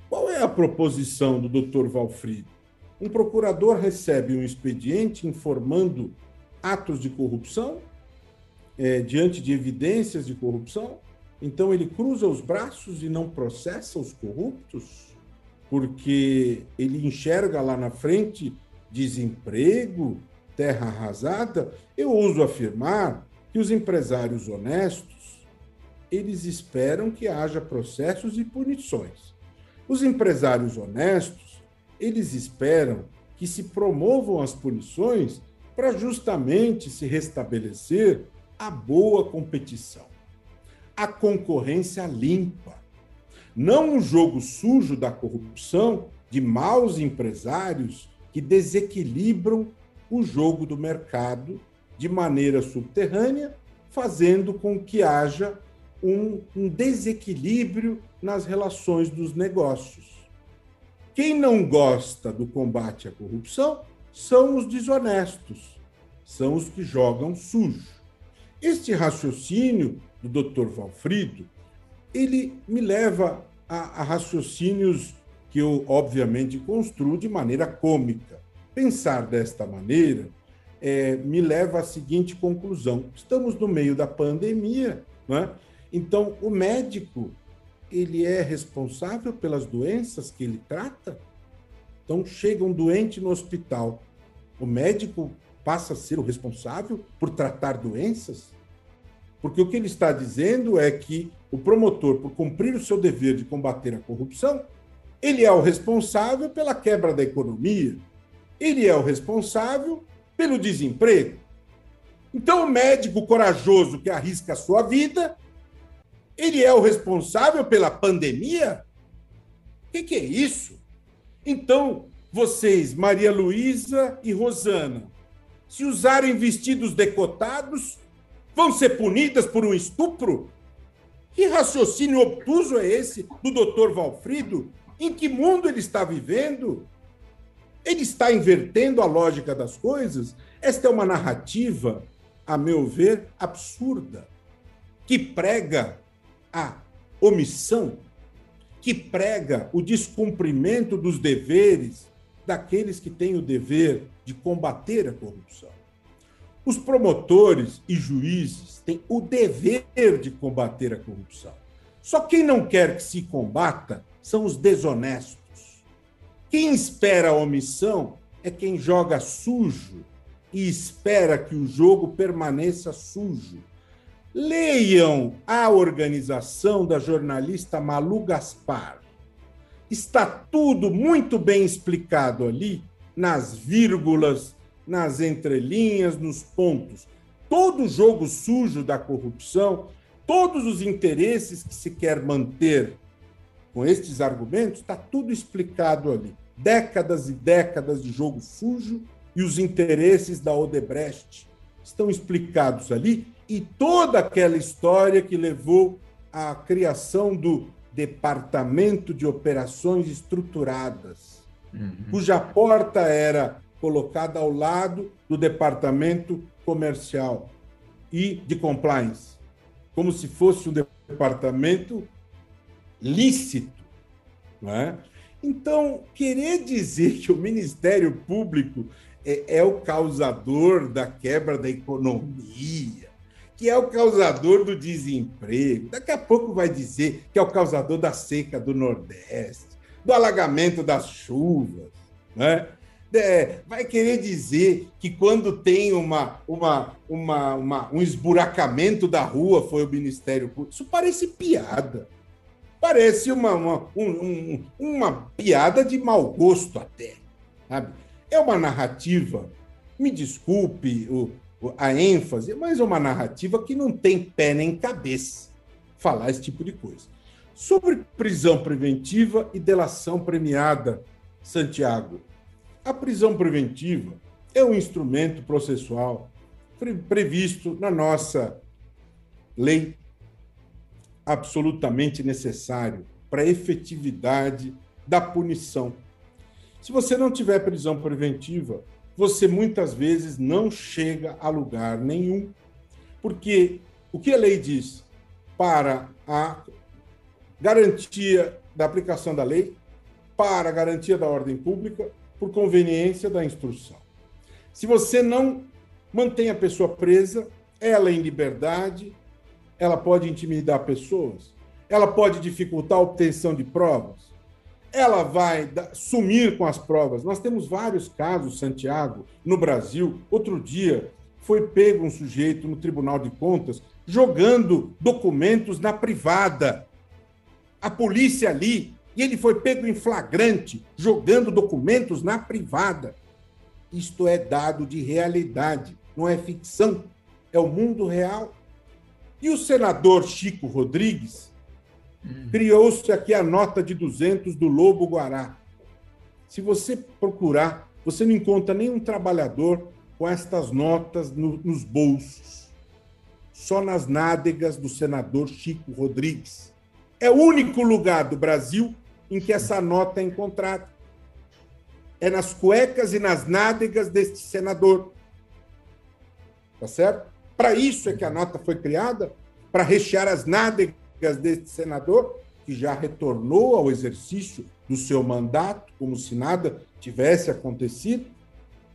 S7: Qual é a proposição do Dr. Valfrido? Um procurador recebe um expediente informando atos de corrupção, é, diante de evidências de corrupção, então ele cruza os braços e não processa os corruptos, porque ele enxerga lá na frente desemprego, terra arrasada. Eu ouso afirmar que os empresários honestos, eles esperam que haja processos e punições. Os empresários honestos, eles esperam que se promovam as punições para justamente se restabelecer a boa competição a concorrência limpa. Não um jogo sujo da corrupção de maus empresários que desequilibram o jogo do mercado de maneira subterrânea, fazendo com que haja um, um desequilíbrio nas relações dos negócios. Quem não gosta do combate à corrupção são os desonestos, são os que jogam sujo. Este raciocínio do Dr. Valfrido, ele me leva a, a raciocínios que eu, obviamente, construo de maneira cômica. Pensar desta maneira é, me leva à seguinte conclusão: estamos no meio da pandemia, é? então o médico ele é responsável pelas doenças que ele trata. Então chega um doente no hospital, o médico passa a ser o responsável por tratar doenças? Porque o que ele está dizendo é que o promotor, por cumprir o seu dever de combater a corrupção, ele é o responsável pela quebra da economia, ele é o responsável pelo desemprego. Então, o médico corajoso que arrisca a sua vida, ele é o responsável pela pandemia? O que, que é isso? Então, vocês, Maria Luísa e Rosana, se usarem vestidos decotados, vão ser punidas por um estupro? Que raciocínio obtuso é esse do doutor Valfrido? Em que mundo ele está vivendo? Ele está invertendo a lógica das coisas? Esta é uma narrativa, a meu ver, absurda, que prega a omissão, que prega o descumprimento dos deveres daqueles que têm o dever de combater a corrupção. Os promotores e juízes têm o dever de combater a corrupção. Só quem não quer que se combata são os desonestos. Quem espera a omissão é quem joga sujo e espera que o jogo permaneça sujo. Leiam a organização da jornalista Malu Gaspar. Está tudo muito bem explicado ali, nas vírgulas, nas entrelinhas, nos pontos. Todo jogo sujo da corrupção, todos os interesses que se quer manter com estes argumentos, está tudo explicado ali. Décadas e décadas de jogo sujo e os interesses da Odebrecht estão explicados ali e toda aquela história que levou à criação do Departamento de Operações Estruturadas, uhum. cuja porta era colocada ao lado do departamento comercial e de compliance, como se fosse um departamento lícito. Não é? Então, querer dizer que o Ministério Público é, é o causador da quebra da economia, que é o causador do desemprego. Daqui a pouco vai dizer que é o causador da seca do Nordeste, do alagamento das chuvas, né? É, vai querer dizer que quando tem uma, uma, uma, uma, um esburacamento da rua foi o Ministério Público. Isso parece piada. Parece uma, uma, um, uma piada de mau gosto até. Sabe? É uma narrativa, me desculpe o, a ênfase, mas é uma narrativa que não tem pé nem cabeça falar esse tipo de coisa. Sobre prisão preventiva e delação premiada, Santiago, a prisão preventiva é um instrumento processual previsto na nossa lei absolutamente necessário para a efetividade da punição. Se você não tiver prisão preventiva, você muitas vezes não chega a lugar nenhum. Porque o que a lei diz para a garantia da aplicação da lei, para a garantia da ordem pública, por conveniência da instrução. Se você não mantém a pessoa presa, ela em liberdade, ela pode intimidar pessoas, ela pode dificultar a obtenção de provas, ela vai sumir com as provas. Nós temos vários casos, Santiago, no Brasil. Outro dia foi pego um sujeito no Tribunal de Contas jogando documentos na privada. A polícia ali e ele foi pego em flagrante, jogando documentos na privada. Isto é dado de realidade, não é ficção, é o mundo real. E o senador Chico Rodrigues. Criou-se aqui a nota de 200 do Lobo Guará. Se você procurar, você não encontra nenhum trabalhador com estas notas no, nos bolsos. Só nas nádegas do senador Chico Rodrigues. É o único lugar do Brasil em que essa nota é encontrada. É nas cuecas e nas nádegas deste senador. Tá certo? Para isso é que a nota foi criada, para rechear as nádegas deste senador, que já retornou ao exercício do seu mandato, como se nada tivesse acontecido.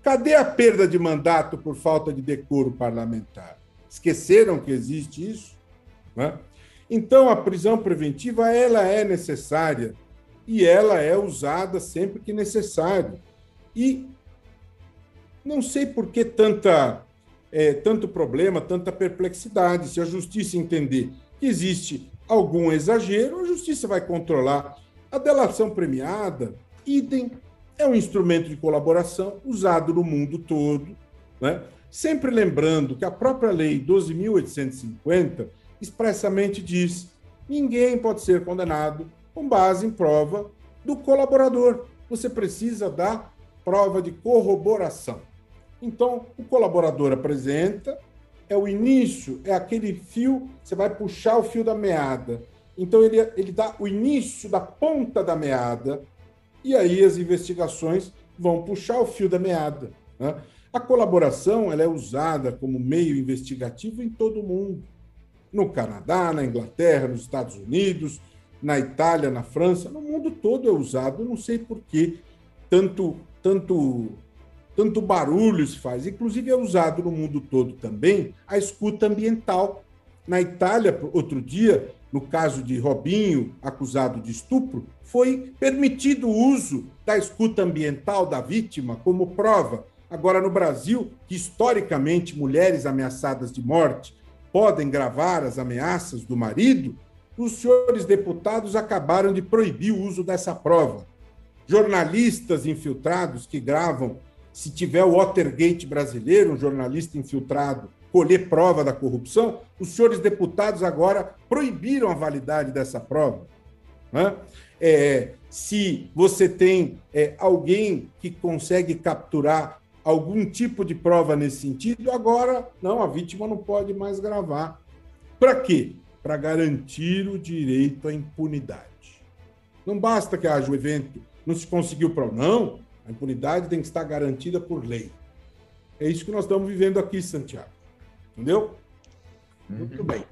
S7: Cadê a perda de mandato por falta de decoro parlamentar? Esqueceram que existe isso? Né? Então, a prisão preventiva ela é necessária e ela é usada sempre que necessário. E não sei por que tanta, é, tanto problema, tanta perplexidade. Se a justiça entender que existe algum exagero, a justiça vai controlar. A delação premiada, idem, é um instrumento de colaboração usado no mundo todo, né? sempre lembrando que a própria Lei 12.850 expressamente diz: ninguém pode ser condenado com base em prova do colaborador. Você precisa da prova de corroboração. Então, o colaborador apresenta, é o início, é aquele fio, você vai puxar o fio da meada. Então, ele, ele dá o início da ponta da meada, e aí as investigações vão puxar o fio da meada. Né? A colaboração ela é usada como meio investigativo em todo o mundo. No Canadá, na Inglaterra, nos Estados Unidos, na Itália, na França, no mundo todo é usado. Eu não sei por que tanto, tanto, tanto barulho se faz. Inclusive é usado no mundo todo também a escuta ambiental. Na Itália, outro dia, no caso de Robinho, acusado de estupro, foi permitido o uso da escuta ambiental da vítima como prova. Agora, no Brasil, que historicamente mulheres ameaçadas de morte podem gravar as ameaças do marido, os senhores deputados acabaram de proibir o uso dessa prova. Jornalistas infiltrados que gravam, se tiver o Watergate brasileiro, um jornalista infiltrado, colher prova da corrupção, os senhores deputados agora proibiram a validade dessa prova. Né? É, se você tem é, alguém que consegue capturar algum tipo de prova nesse sentido, agora não, a vítima não pode mais gravar. Para quê? para garantir o direito à impunidade. Não basta que haja o evento, não se conseguiu para não, a impunidade tem que estar garantida por lei. É isso que nós estamos vivendo aqui, Santiago. Entendeu?
S2: Uhum. Muito bem.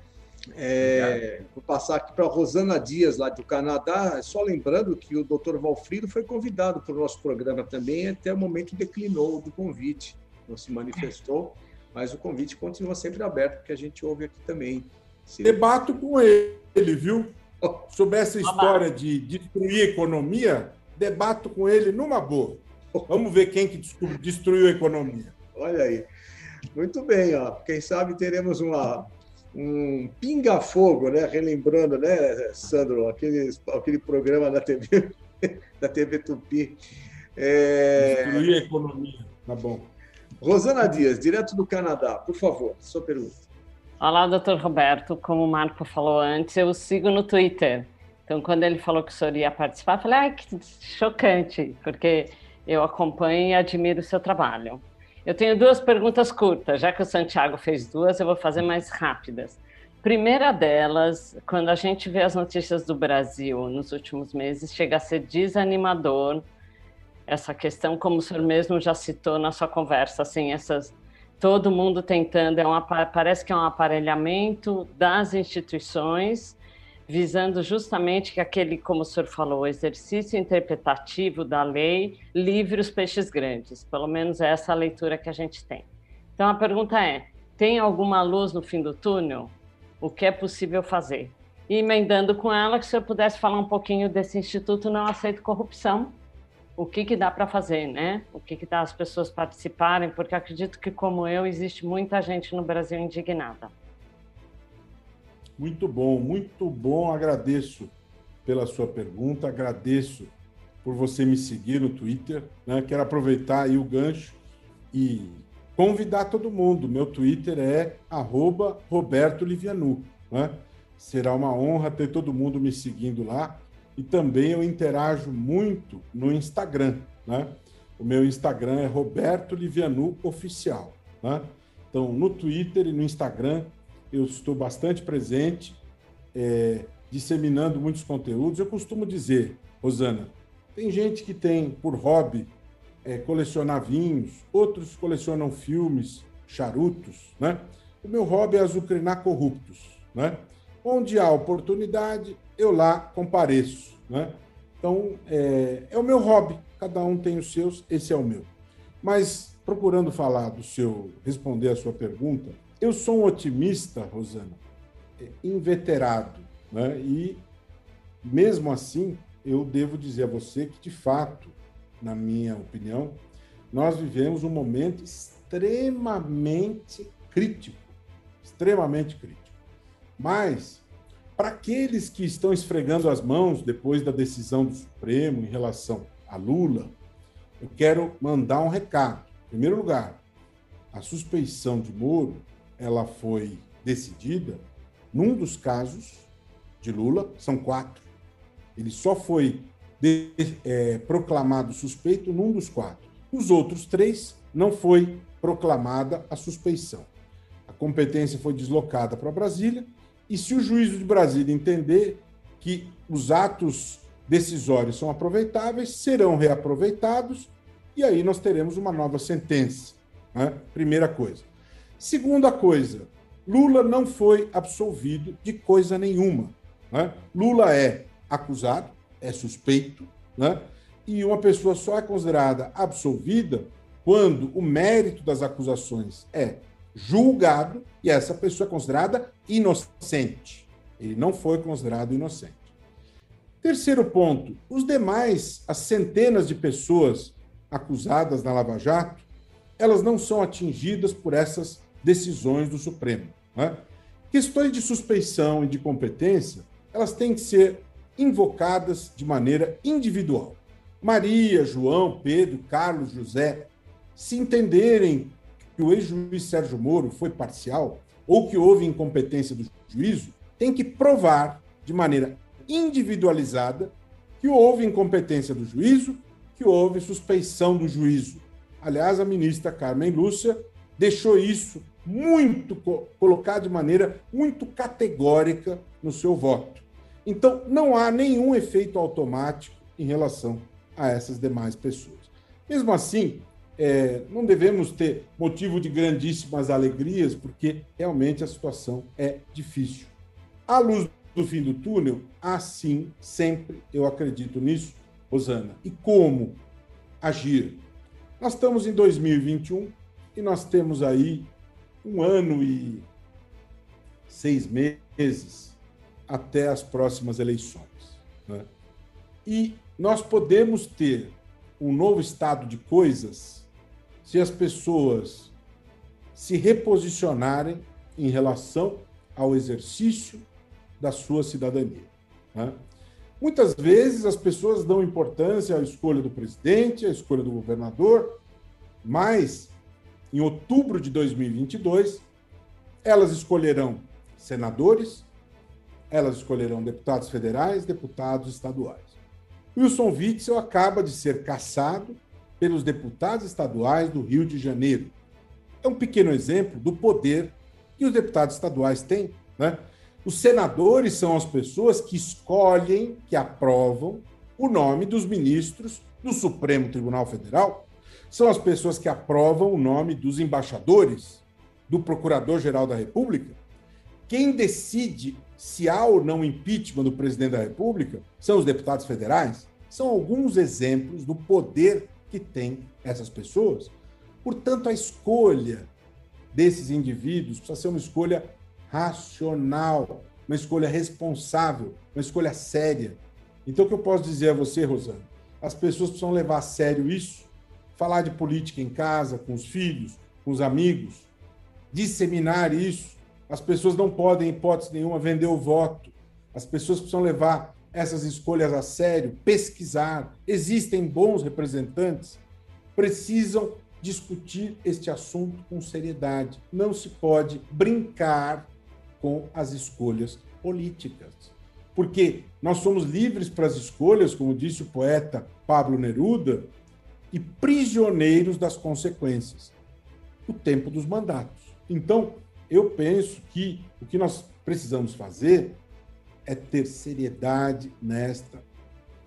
S2: É, vou passar aqui para a Rosana Dias, lá do Canadá. Só lembrando que o Dr. Valfrido foi convidado para o nosso programa também, até o momento declinou do convite, não se manifestou. mas o convite continua sempre aberto, porque a gente ouve aqui também.
S7: Se... Debato com ele, viu? Sobre essa história de destruir a economia, debato com ele numa boa. Vamos ver quem que destruiu a economia.
S2: Olha aí. Muito bem, ó. Quem sabe teremos uma, um pinga-fogo, né? Relembrando, né, Sandro, aquele, aquele programa da TV, da TV Tupi.
S7: É... Destruir a economia. Tá bom.
S2: Rosana Dias, direto do Canadá, por favor, sua pergunta.
S4: Olá, doutor Roberto. Como o Marco falou antes, eu o sigo no Twitter. Então, quando ele falou que o senhor ia participar, eu falei, ai, que chocante, porque eu acompanho e admiro o seu trabalho. Eu tenho duas perguntas curtas, já que o Santiago fez duas, eu vou fazer mais rápidas. Primeira delas, quando a gente vê as notícias do Brasil nos últimos meses, chega a ser desanimador essa questão, como o senhor mesmo já citou na sua conversa, assim, essas todo mundo tentando, é parece que é um aparelhamento das instituições, visando justamente que aquele, como o senhor falou, o exercício interpretativo da lei livre os peixes grandes. Pelo menos é essa a leitura que a gente tem. Então a pergunta é: tem alguma luz no fim do túnel? O que é possível fazer? E emendando com ela, que o senhor pudesse falar um pouquinho desse Instituto Não Aceito Corrupção, o que, que dá para fazer, né? O que, que dá as pessoas participarem, porque acredito que, como eu, existe muita gente no Brasil indignada.
S7: Muito bom, muito bom. Agradeço pela sua pergunta, agradeço por você me seguir no Twitter. Né? Quero aproveitar aí o gancho e convidar todo mundo. Meu Twitter é Roberto Livianu. Né? Será uma honra ter todo mundo me seguindo lá. E também eu interajo muito no Instagram, né? O meu Instagram é Roberto Livianu Oficial, né? Então, no Twitter e no Instagram eu estou bastante presente, é, disseminando muitos conteúdos. Eu costumo dizer, Rosana, tem gente que tem por hobby é, colecionar vinhos, outros colecionam filmes, charutos, né? O meu hobby é azucrinar corruptos, né? Onde há oportunidade, eu lá compareço. Né? Então, é, é o meu hobby, cada um tem os seus, esse é o meu. Mas, procurando falar do seu, responder a sua pergunta, eu sou um otimista, Rosana, é, inveterado. Né? E, mesmo assim, eu devo dizer a você que, de fato, na minha opinião, nós vivemos um momento extremamente crítico. Extremamente crítico. Mas para aqueles que estão esfregando as mãos depois da decisão do Supremo em relação a Lula, eu quero mandar um recado. Em primeiro lugar, a suspeição de Moro ela foi decidida num dos casos de Lula, são quatro. Ele só foi de, é, proclamado suspeito num dos quatro. Os outros três não foi proclamada a suspeição. A competência foi deslocada para Brasília e se o juízo de Brasília entender que os atos decisórios são aproveitáveis, serão reaproveitados e aí nós teremos uma nova sentença. Né? Primeira coisa. Segunda coisa, Lula não foi absolvido de coisa nenhuma. Né? Lula é acusado, é suspeito, né? e uma pessoa só é considerada absolvida quando o mérito das acusações é julgado e essa pessoa é considerada inocente. Ele não foi considerado inocente. Terceiro ponto: os demais, as centenas de pessoas acusadas na Lava Jato, elas não são atingidas por essas decisões do Supremo. Né? Questões de suspeição e de competência, elas têm que ser invocadas de maneira individual. Maria, João, Pedro, Carlos, José, se entenderem que o ex-juiz Sérgio Moro foi parcial ou que houve incompetência do juízo, tem que provar de maneira individualizada que houve incompetência do juízo, que houve suspeição do juízo. Aliás, a ministra Carmen Lúcia deixou isso muito colocado de maneira muito categórica no seu voto. Então, não há nenhum efeito automático em relação a essas demais pessoas. Mesmo assim, é, não devemos ter motivo de grandíssimas alegrias, porque realmente a situação é difícil. À luz do fim do túnel, assim, sempre eu acredito nisso, Rosana. E como agir? Nós estamos em 2021 e nós temos aí um ano e seis meses até as próximas eleições. Né? E nós podemos ter um novo estado de coisas se as pessoas se reposicionarem em relação ao exercício da sua cidadania. Né? Muitas vezes as pessoas dão importância à escolha do presidente, à escolha do governador, mas em outubro de 2022 elas escolherão senadores, elas escolherão deputados federais, deputados estaduais. Wilson Witzel acaba de ser caçado pelos deputados estaduais do Rio de Janeiro. É um pequeno exemplo do poder que os deputados estaduais têm. Né? Os senadores são as pessoas que escolhem, que aprovam o nome dos ministros do Supremo Tribunal Federal. São as pessoas que aprovam o nome dos embaixadores, do Procurador-Geral da República. Quem decide se há ou não impeachment do presidente da República são os deputados federais. São alguns exemplos do poder que têm essas pessoas. Portanto, a escolha desses indivíduos precisa ser uma escolha racional, uma escolha responsável, uma escolha séria. Então, o que eu posso dizer a você, Rosana? As pessoas precisam levar a sério isso, falar de política em casa, com os filhos, com os amigos, disseminar isso. As pessoas não podem, em hipótese nenhuma, vender o voto. As pessoas precisam levar essas escolhas a sério, pesquisar. Existem bons representantes, precisam discutir este assunto com seriedade. Não se pode brincar com as escolhas políticas. Porque nós somos livres para as escolhas, como disse o poeta Pablo Neruda, e prisioneiros das consequências. O tempo dos mandatos. Então, eu penso que o que nós precisamos fazer é ter seriedade nesta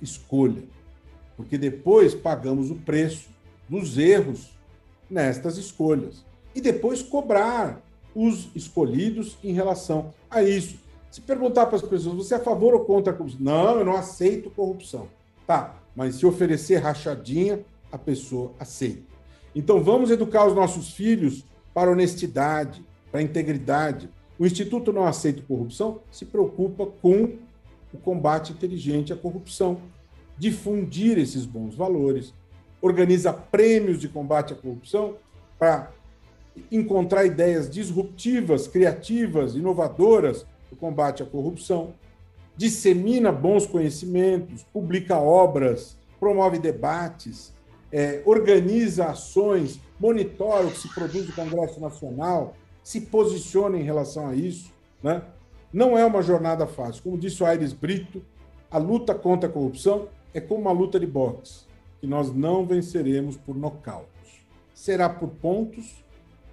S7: escolha, porque depois pagamos o preço dos erros nestas escolhas e depois cobrar os escolhidos em relação a isso. Se perguntar para as pessoas, você é a favor ou contra a corrupção? Não, eu não aceito corrupção. Tá, mas se oferecer rachadinha, a pessoa aceita. Então vamos educar os nossos filhos para honestidade, para integridade. O Instituto Não Aceita Corrupção se preocupa com o combate inteligente à corrupção, difundir esses bons valores, organiza prêmios de combate à corrupção para encontrar ideias disruptivas, criativas, inovadoras no combate à corrupção, dissemina bons conhecimentos, publica obras, promove debates, é, organiza ações, monitora o que se produz no Congresso Nacional, se posiciona em relação a isso. Né? Não é uma jornada fácil. Como disse o Aires Brito, a luta contra a corrupção é como uma luta de boxe, que nós não venceremos por nocaute. Será por pontos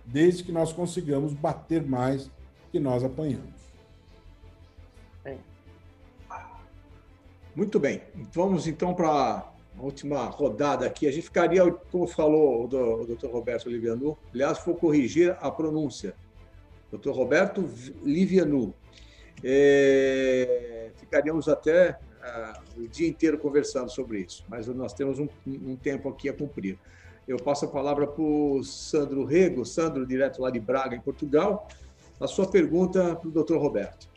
S7: desde que nós consigamos bater mais que nós apanhamos.
S2: Muito bem. Vamos então para última rodada aqui. A gente ficaria, como falou o doutor Roberto Livianu, aliás, vou corrigir a pronúncia. Doutor Roberto Livianu. É, ficaríamos até uh, o dia inteiro conversando sobre isso, mas nós temos um, um tempo aqui a cumprir. Eu passo a palavra para o Sandro Rego, Sandro, direto lá de Braga, em Portugal. A sua pergunta para o doutor Roberto.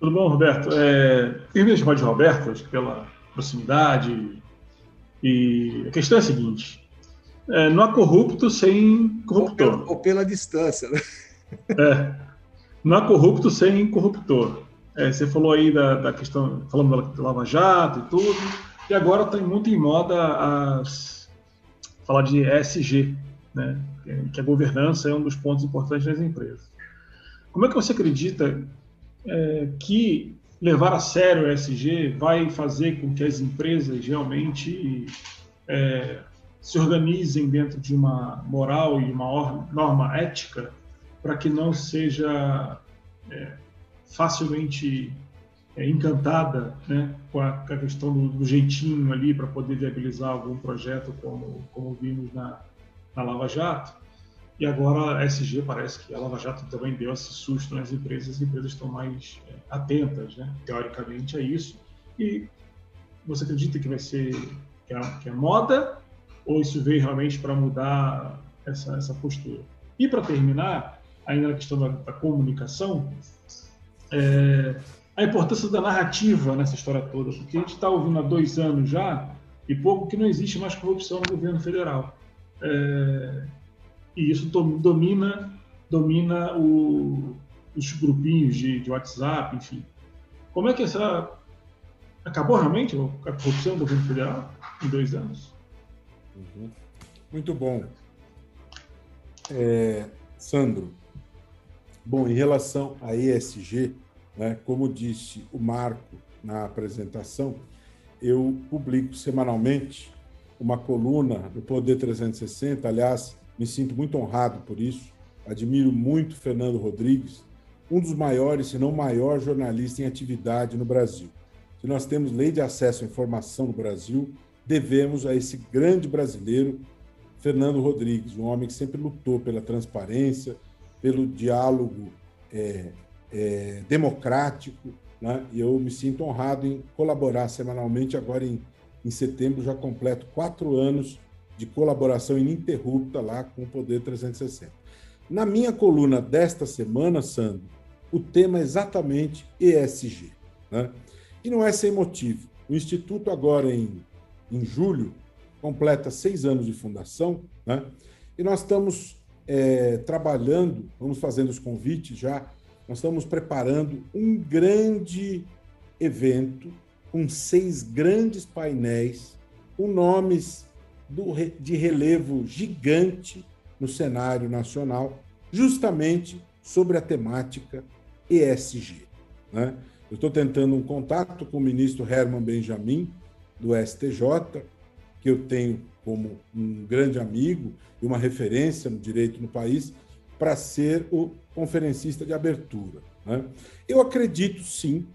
S6: Tudo bom, Roberto? É, eu me chamar de Roberto, acho que pela proximidade. E a questão é a seguinte: é, não há corrupto sem corruptor. Ou
S2: pela, ou pela distância, né?
S6: É, não há corrupto sem corruptor. É, você falou aí da, da questão, falando da Lava Jato e tudo, e agora está muito em moda as falar de ESG, né? que a governança é um dos pontos importantes das empresas. Como é que você acredita é, que levar a sério o ESG vai fazer com que as empresas realmente é, se organizem dentro de uma moral e uma norma ética para que não seja é, facilmente é, encantada né, com, a, com a questão do, do, jeitinho ali para poder viabilizar algum projeto, como, como vimos na, na Lava Jato. E agora a SG parece que a Lava Jato também deu esse susto nas empresas, as empresas estão mais é, atentas, né, teoricamente, a isso. E você acredita que vai ser que é, que é moda ou isso veio realmente para mudar essa, essa postura? E para terminar, ainda na questão da, da comunicação, é, a importância da narrativa nessa história toda, porque a gente está ouvindo há dois anos já e pouco que não existe mais corrupção no governo federal. É, e isso domina domina o, os grupinhos de, de, WhatsApp, enfim. Como é que essa acabou realmente a corrupção do governo federal em dois anos?
S7: Uhum. Muito bom, é, Sandro. Bom, em relação à ESG, né, como disse o Marco na apresentação, eu publico semanalmente uma coluna do Poder 360. Aliás, me sinto muito honrado por isso. Admiro muito Fernando Rodrigues, um dos maiores, se não maior jornalista em atividade no Brasil. Se nós temos lei de acesso à informação no Brasil, devemos a esse grande brasileiro, Fernando Rodrigues, um homem que sempre lutou pela transparência, pelo diálogo é, é, democrático, né? e eu me sinto honrado em colaborar semanalmente. Agora, em, em setembro, já completo quatro anos de colaboração ininterrupta lá com o Poder 360. Na minha coluna desta semana, Sandro, o tema é exatamente ESG. Né? E não é sem motivo. O Instituto, agora em, em julho, completa seis anos de fundação, né? e nós estamos é, trabalhando, vamos fazendo os convites já nós estamos preparando um grande evento com seis grandes painéis, com nomes do, de relevo gigante no cenário nacional, justamente sobre a temática ESG. Né? Eu estou tentando um contato com o ministro Herman Benjamin, do STJ, que eu tenho como um grande amigo e uma referência no direito no país, para ser o conferencista de abertura. Né? Eu acredito, sim,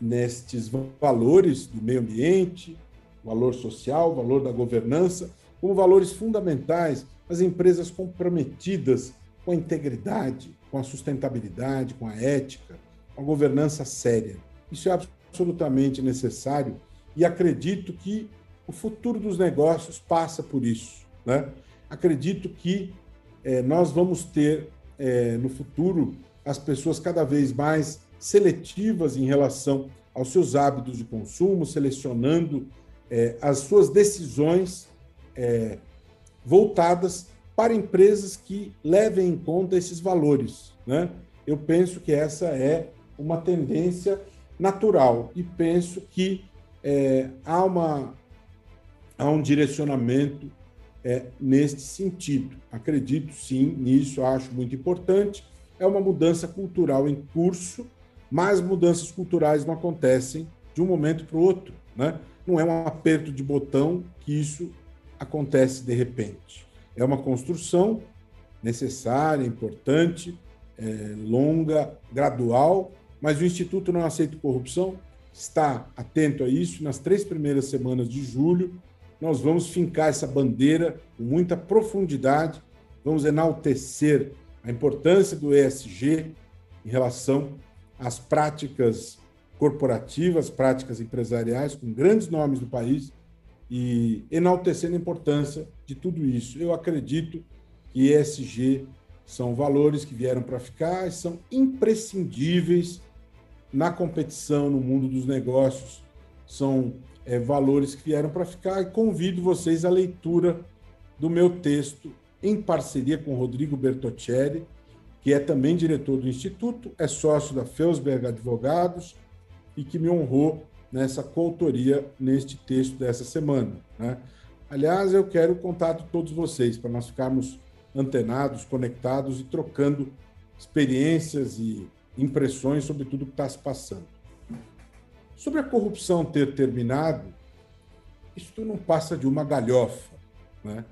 S7: nestes valores do meio ambiente, valor social, valor da governança, como valores fundamentais as empresas comprometidas com a integridade, com a sustentabilidade, com a ética, com a governança séria. Isso é absolutamente necessário e acredito que o futuro dos negócios passa por isso. Né? Acredito que é, nós vamos ter é, no futuro as pessoas cada vez mais seletivas em relação aos seus hábitos de consumo, selecionando é, as suas decisões é, voltadas para empresas que levem em conta esses valores. Né? Eu penso que essa é uma tendência natural e penso que é, há, uma, há um direcionamento é, neste sentido. Acredito sim nisso, acho muito importante. É uma mudança cultural em curso, mas mudanças culturais não acontecem de um momento para o outro. Né? Não é um aperto de botão que isso acontece de repente. É uma construção necessária, importante, é, longa, gradual, mas o Instituto Não Aceita Corrupção está atento a isso. Nas três primeiras semanas de julho, nós vamos fincar essa bandeira com muita profundidade, vamos enaltecer a importância do ESG em relação às práticas corporativas, práticas empresariais, com grandes nomes do país, e enaltecendo a importância de tudo isso. Eu acredito que ESG são valores que vieram para ficar e são imprescindíveis na competição no mundo dos negócios. São é, valores que vieram para ficar e convido vocês à leitura do meu texto em parceria com Rodrigo Bertocelli, que é também diretor do Instituto, é sócio da Felsberg Advogados e que me honrou nessa coautoria neste texto dessa semana. Né? Aliás, eu quero o contato de todos vocês para nós ficarmos antenados, conectados e trocando experiências e impressões sobre tudo que está se passando. Sobre a corrupção ter terminado, isso não passa de uma galhofa, né?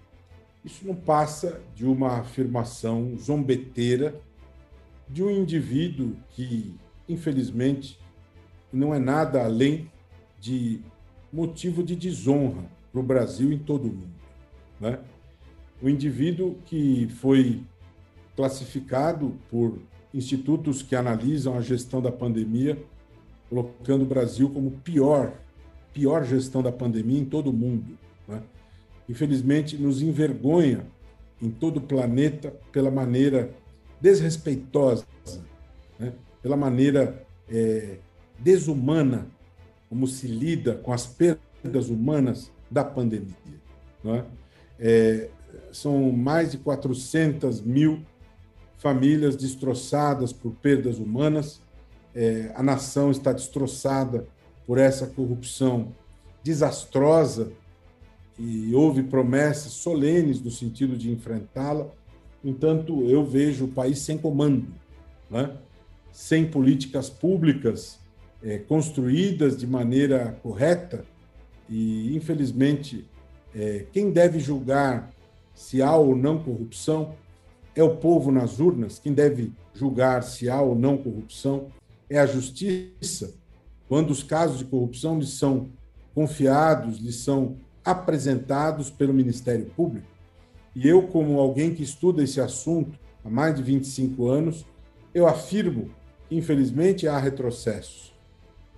S7: Isso não passa de uma afirmação zombeteira de um indivíduo que, infelizmente, não é nada além de motivo de desonra para o Brasil em todo o mundo. Né? O indivíduo que foi classificado por institutos que analisam a gestão da pandemia colocando o Brasil como pior, pior gestão da pandemia em todo o mundo. Né? Infelizmente, nos envergonha em todo o planeta pela maneira desrespeitosa, né? pela maneira é, desumana como se lida com as perdas humanas da pandemia. É? É, são mais de 400 mil famílias destroçadas por perdas humanas, é, a nação está destroçada por essa corrupção desastrosa e houve promessas solenes no sentido de enfrentá-la. Entanto, eu vejo o país sem comando, né? sem políticas públicas é, construídas de maneira correta e, infelizmente, é, quem deve julgar se há ou não corrupção é o povo nas urnas, quem deve julgar se há ou não corrupção é a justiça. Quando os casos de corrupção lhes são confiados, lhes são apresentados pelo Ministério Público. E eu, como alguém que estuda esse assunto há mais de 25 anos, eu afirmo que, infelizmente, há retrocessos.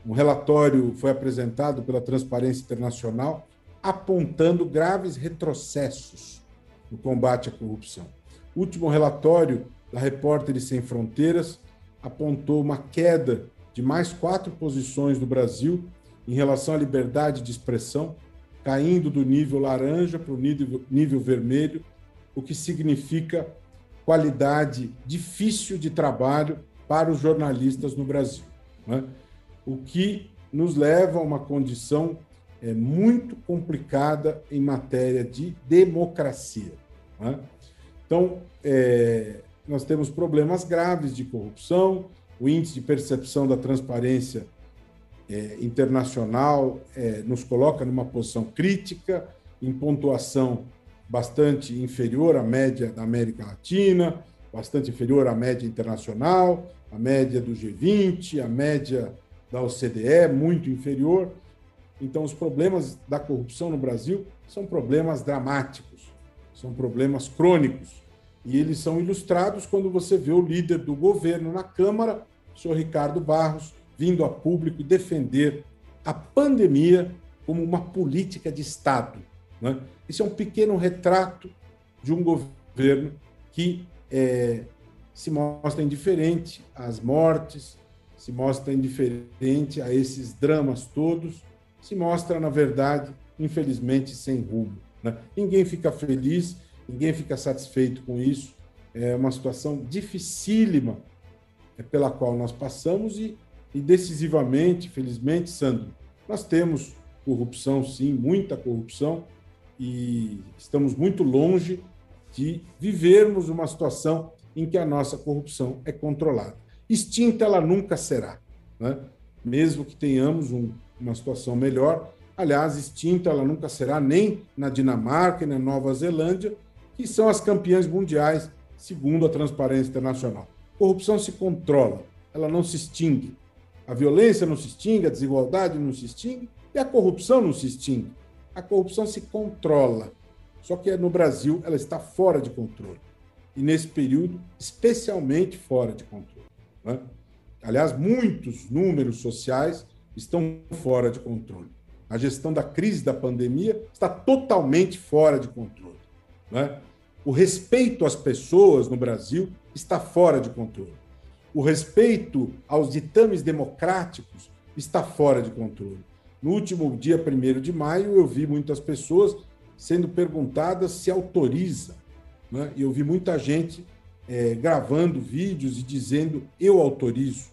S7: Um relatório foi apresentado pela Transparência Internacional apontando graves retrocessos no combate à corrupção. O último relatório da Repórteres Sem Fronteiras apontou uma queda de mais quatro posições do Brasil em relação à liberdade de expressão, caindo do nível laranja para o nível, nível vermelho, o que significa qualidade difícil de trabalho para os jornalistas no Brasil. Né? O que nos leva a uma condição é, muito complicada em matéria de democracia. Né? Então, é, nós temos problemas graves de corrupção, o índice de percepção da transparência é, internacional é, nos coloca numa posição crítica, em pontuação bastante inferior à média da América Latina, bastante inferior à média internacional, à média do G20, à média da OCDE, muito inferior. Então, os problemas da corrupção no Brasil são problemas dramáticos, são problemas crônicos. E eles são ilustrados quando você vê o líder do governo na Câmara, o senhor Ricardo Barros, vindo a público defender a pandemia como uma política de Estado. Né? Isso é um pequeno retrato de um governo que é, se mostra indiferente às mortes, se mostra indiferente a esses dramas todos, se mostra, na verdade, infelizmente, sem rumo. Né? Ninguém fica feliz, ninguém fica satisfeito com isso. É uma situação dificílima é, pela qual nós passamos e e decisivamente, felizmente, Sandro, nós temos corrupção, sim, muita corrupção, e estamos muito longe de vivermos uma situação em que a nossa corrupção é controlada. Extinta ela nunca será, né? mesmo que tenhamos um, uma situação melhor. Aliás, extinta ela nunca será nem na Dinamarca e na Nova Zelândia, que são as campeãs mundiais, segundo a Transparência Internacional. Corrupção se controla, ela não se extingue. A violência não se extingue, a desigualdade não se extingue e a corrupção não se extingue. A corrupção se controla. Só que no Brasil ela está fora de controle. E nesse período, especialmente fora de controle. Né? Aliás, muitos números sociais estão fora de controle. A gestão da crise da pandemia está totalmente fora de controle. Né? O respeito às pessoas no Brasil está fora de controle o respeito aos ditames democráticos está fora de controle. No último dia 1 de maio, eu vi muitas pessoas sendo perguntadas se autoriza. Né? E eu vi muita gente é, gravando vídeos e dizendo eu autorizo.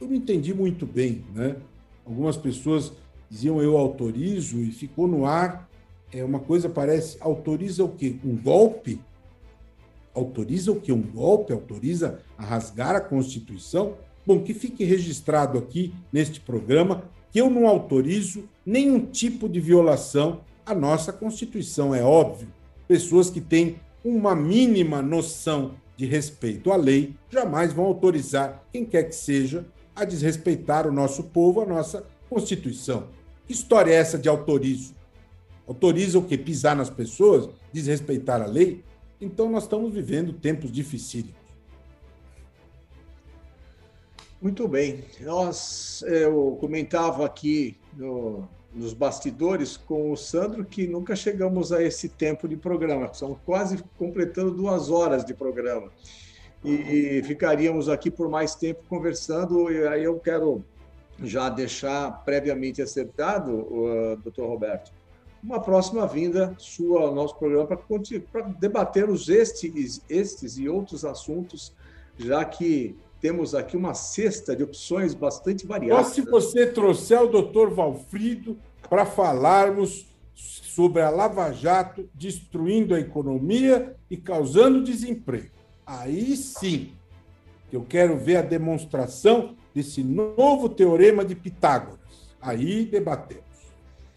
S7: Eu não entendi muito bem. Né? Algumas pessoas diziam eu autorizo e ficou no ar. É uma coisa parece autoriza o quê? Um golpe? autoriza o que? Um golpe? Autoriza a rasgar a Constituição? Bom, que fique registrado aqui neste programa que eu não autorizo nenhum tipo de violação à nossa Constituição, é óbvio. Pessoas que têm uma mínima noção de respeito à lei jamais vão autorizar quem quer que seja a desrespeitar o nosso povo, a nossa Constituição. Que história é essa de autorizo? Autoriza o quê? Pisar nas pessoas? Desrespeitar a lei? Então, nós estamos vivendo tempos difíceis.
S2: Muito bem. Nós, eu comentava aqui no, nos bastidores com o Sandro que nunca chegamos a esse tempo de programa. São quase completando duas horas de programa. E ficaríamos aqui por mais tempo conversando. E aí eu quero já deixar previamente acertado, uh, doutor Roberto, uma próxima vinda sua ao nosso programa para debatermos estes, estes e outros assuntos, já que temos aqui uma cesta de opções bastante variadas.
S7: Ou se você trouxer o doutor Valfrido para falarmos sobre a Lava Jato destruindo a economia e causando desemprego. Aí sim, eu quero ver a demonstração desse novo teorema de Pitágoras. Aí debatemos.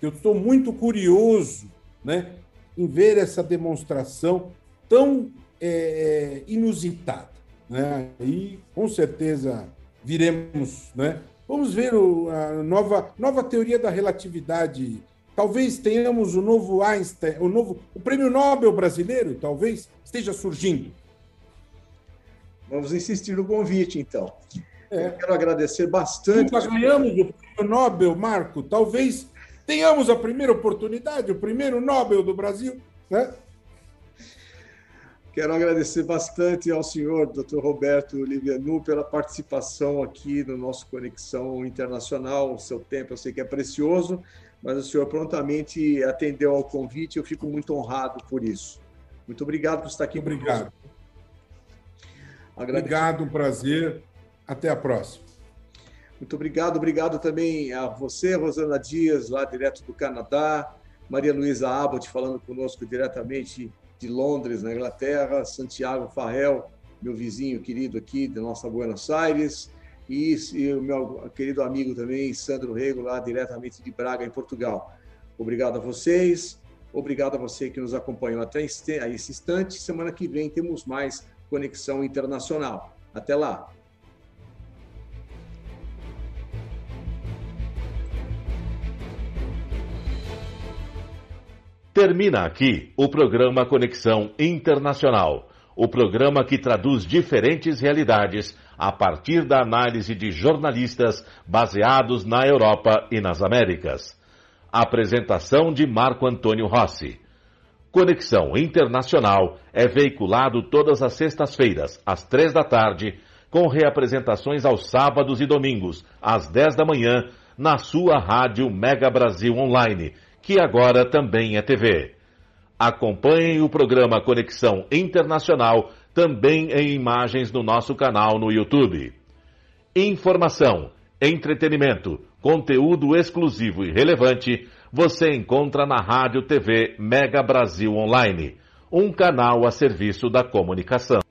S7: Eu estou muito curioso né, em ver essa demonstração tão é, inusitada. Né? Aí, com certeza, viremos. Né? Vamos ver o, a nova, nova teoria da relatividade. Talvez tenhamos o novo Einstein, o novo o prêmio Nobel brasileiro, talvez esteja surgindo.
S2: Vamos insistir no convite, então. É. Eu quero agradecer bastante.
S7: Nós ganhamos o prêmio Nobel, Marco. Talvez tenhamos a primeira oportunidade, o primeiro Nobel do Brasil. Né?
S2: Quero agradecer bastante ao senhor, Dr. Roberto Livianu, pela participação aqui no nosso Conexão Internacional. O seu tempo eu sei que é precioso, mas o senhor prontamente atendeu ao convite. Eu fico muito honrado por isso. Muito obrigado por estar aqui.
S7: Obrigado. Obrigado, um prazer. Até a próxima.
S2: Muito obrigado. Obrigado também a você, Rosana Dias, lá direto do Canadá. Maria Luísa Abbott falando conosco diretamente de Londres, na Inglaterra, Santiago Farrell, meu vizinho querido aqui de nossa Buenos Aires, e, e o meu querido amigo também, Sandro Rego, lá diretamente de Braga, em Portugal. Obrigado a vocês, obrigado a você que nos acompanhou até esse instante. Semana que vem temos mais Conexão Internacional. Até lá!
S1: Termina aqui o programa Conexão Internacional, o programa que traduz diferentes realidades a partir da análise de jornalistas baseados na Europa e nas Américas. Apresentação de Marco Antônio Rossi. Conexão Internacional é veiculado todas as sextas-feiras, às três da tarde, com reapresentações aos sábados e domingos, às dez da manhã, na sua rádio Mega Brasil Online que agora também é TV. Acompanhem o programa Conexão Internacional também em imagens no nosso canal no YouTube. Informação, entretenimento, conteúdo exclusivo e relevante você encontra na Rádio TV Mega Brasil Online, um canal a serviço da comunicação.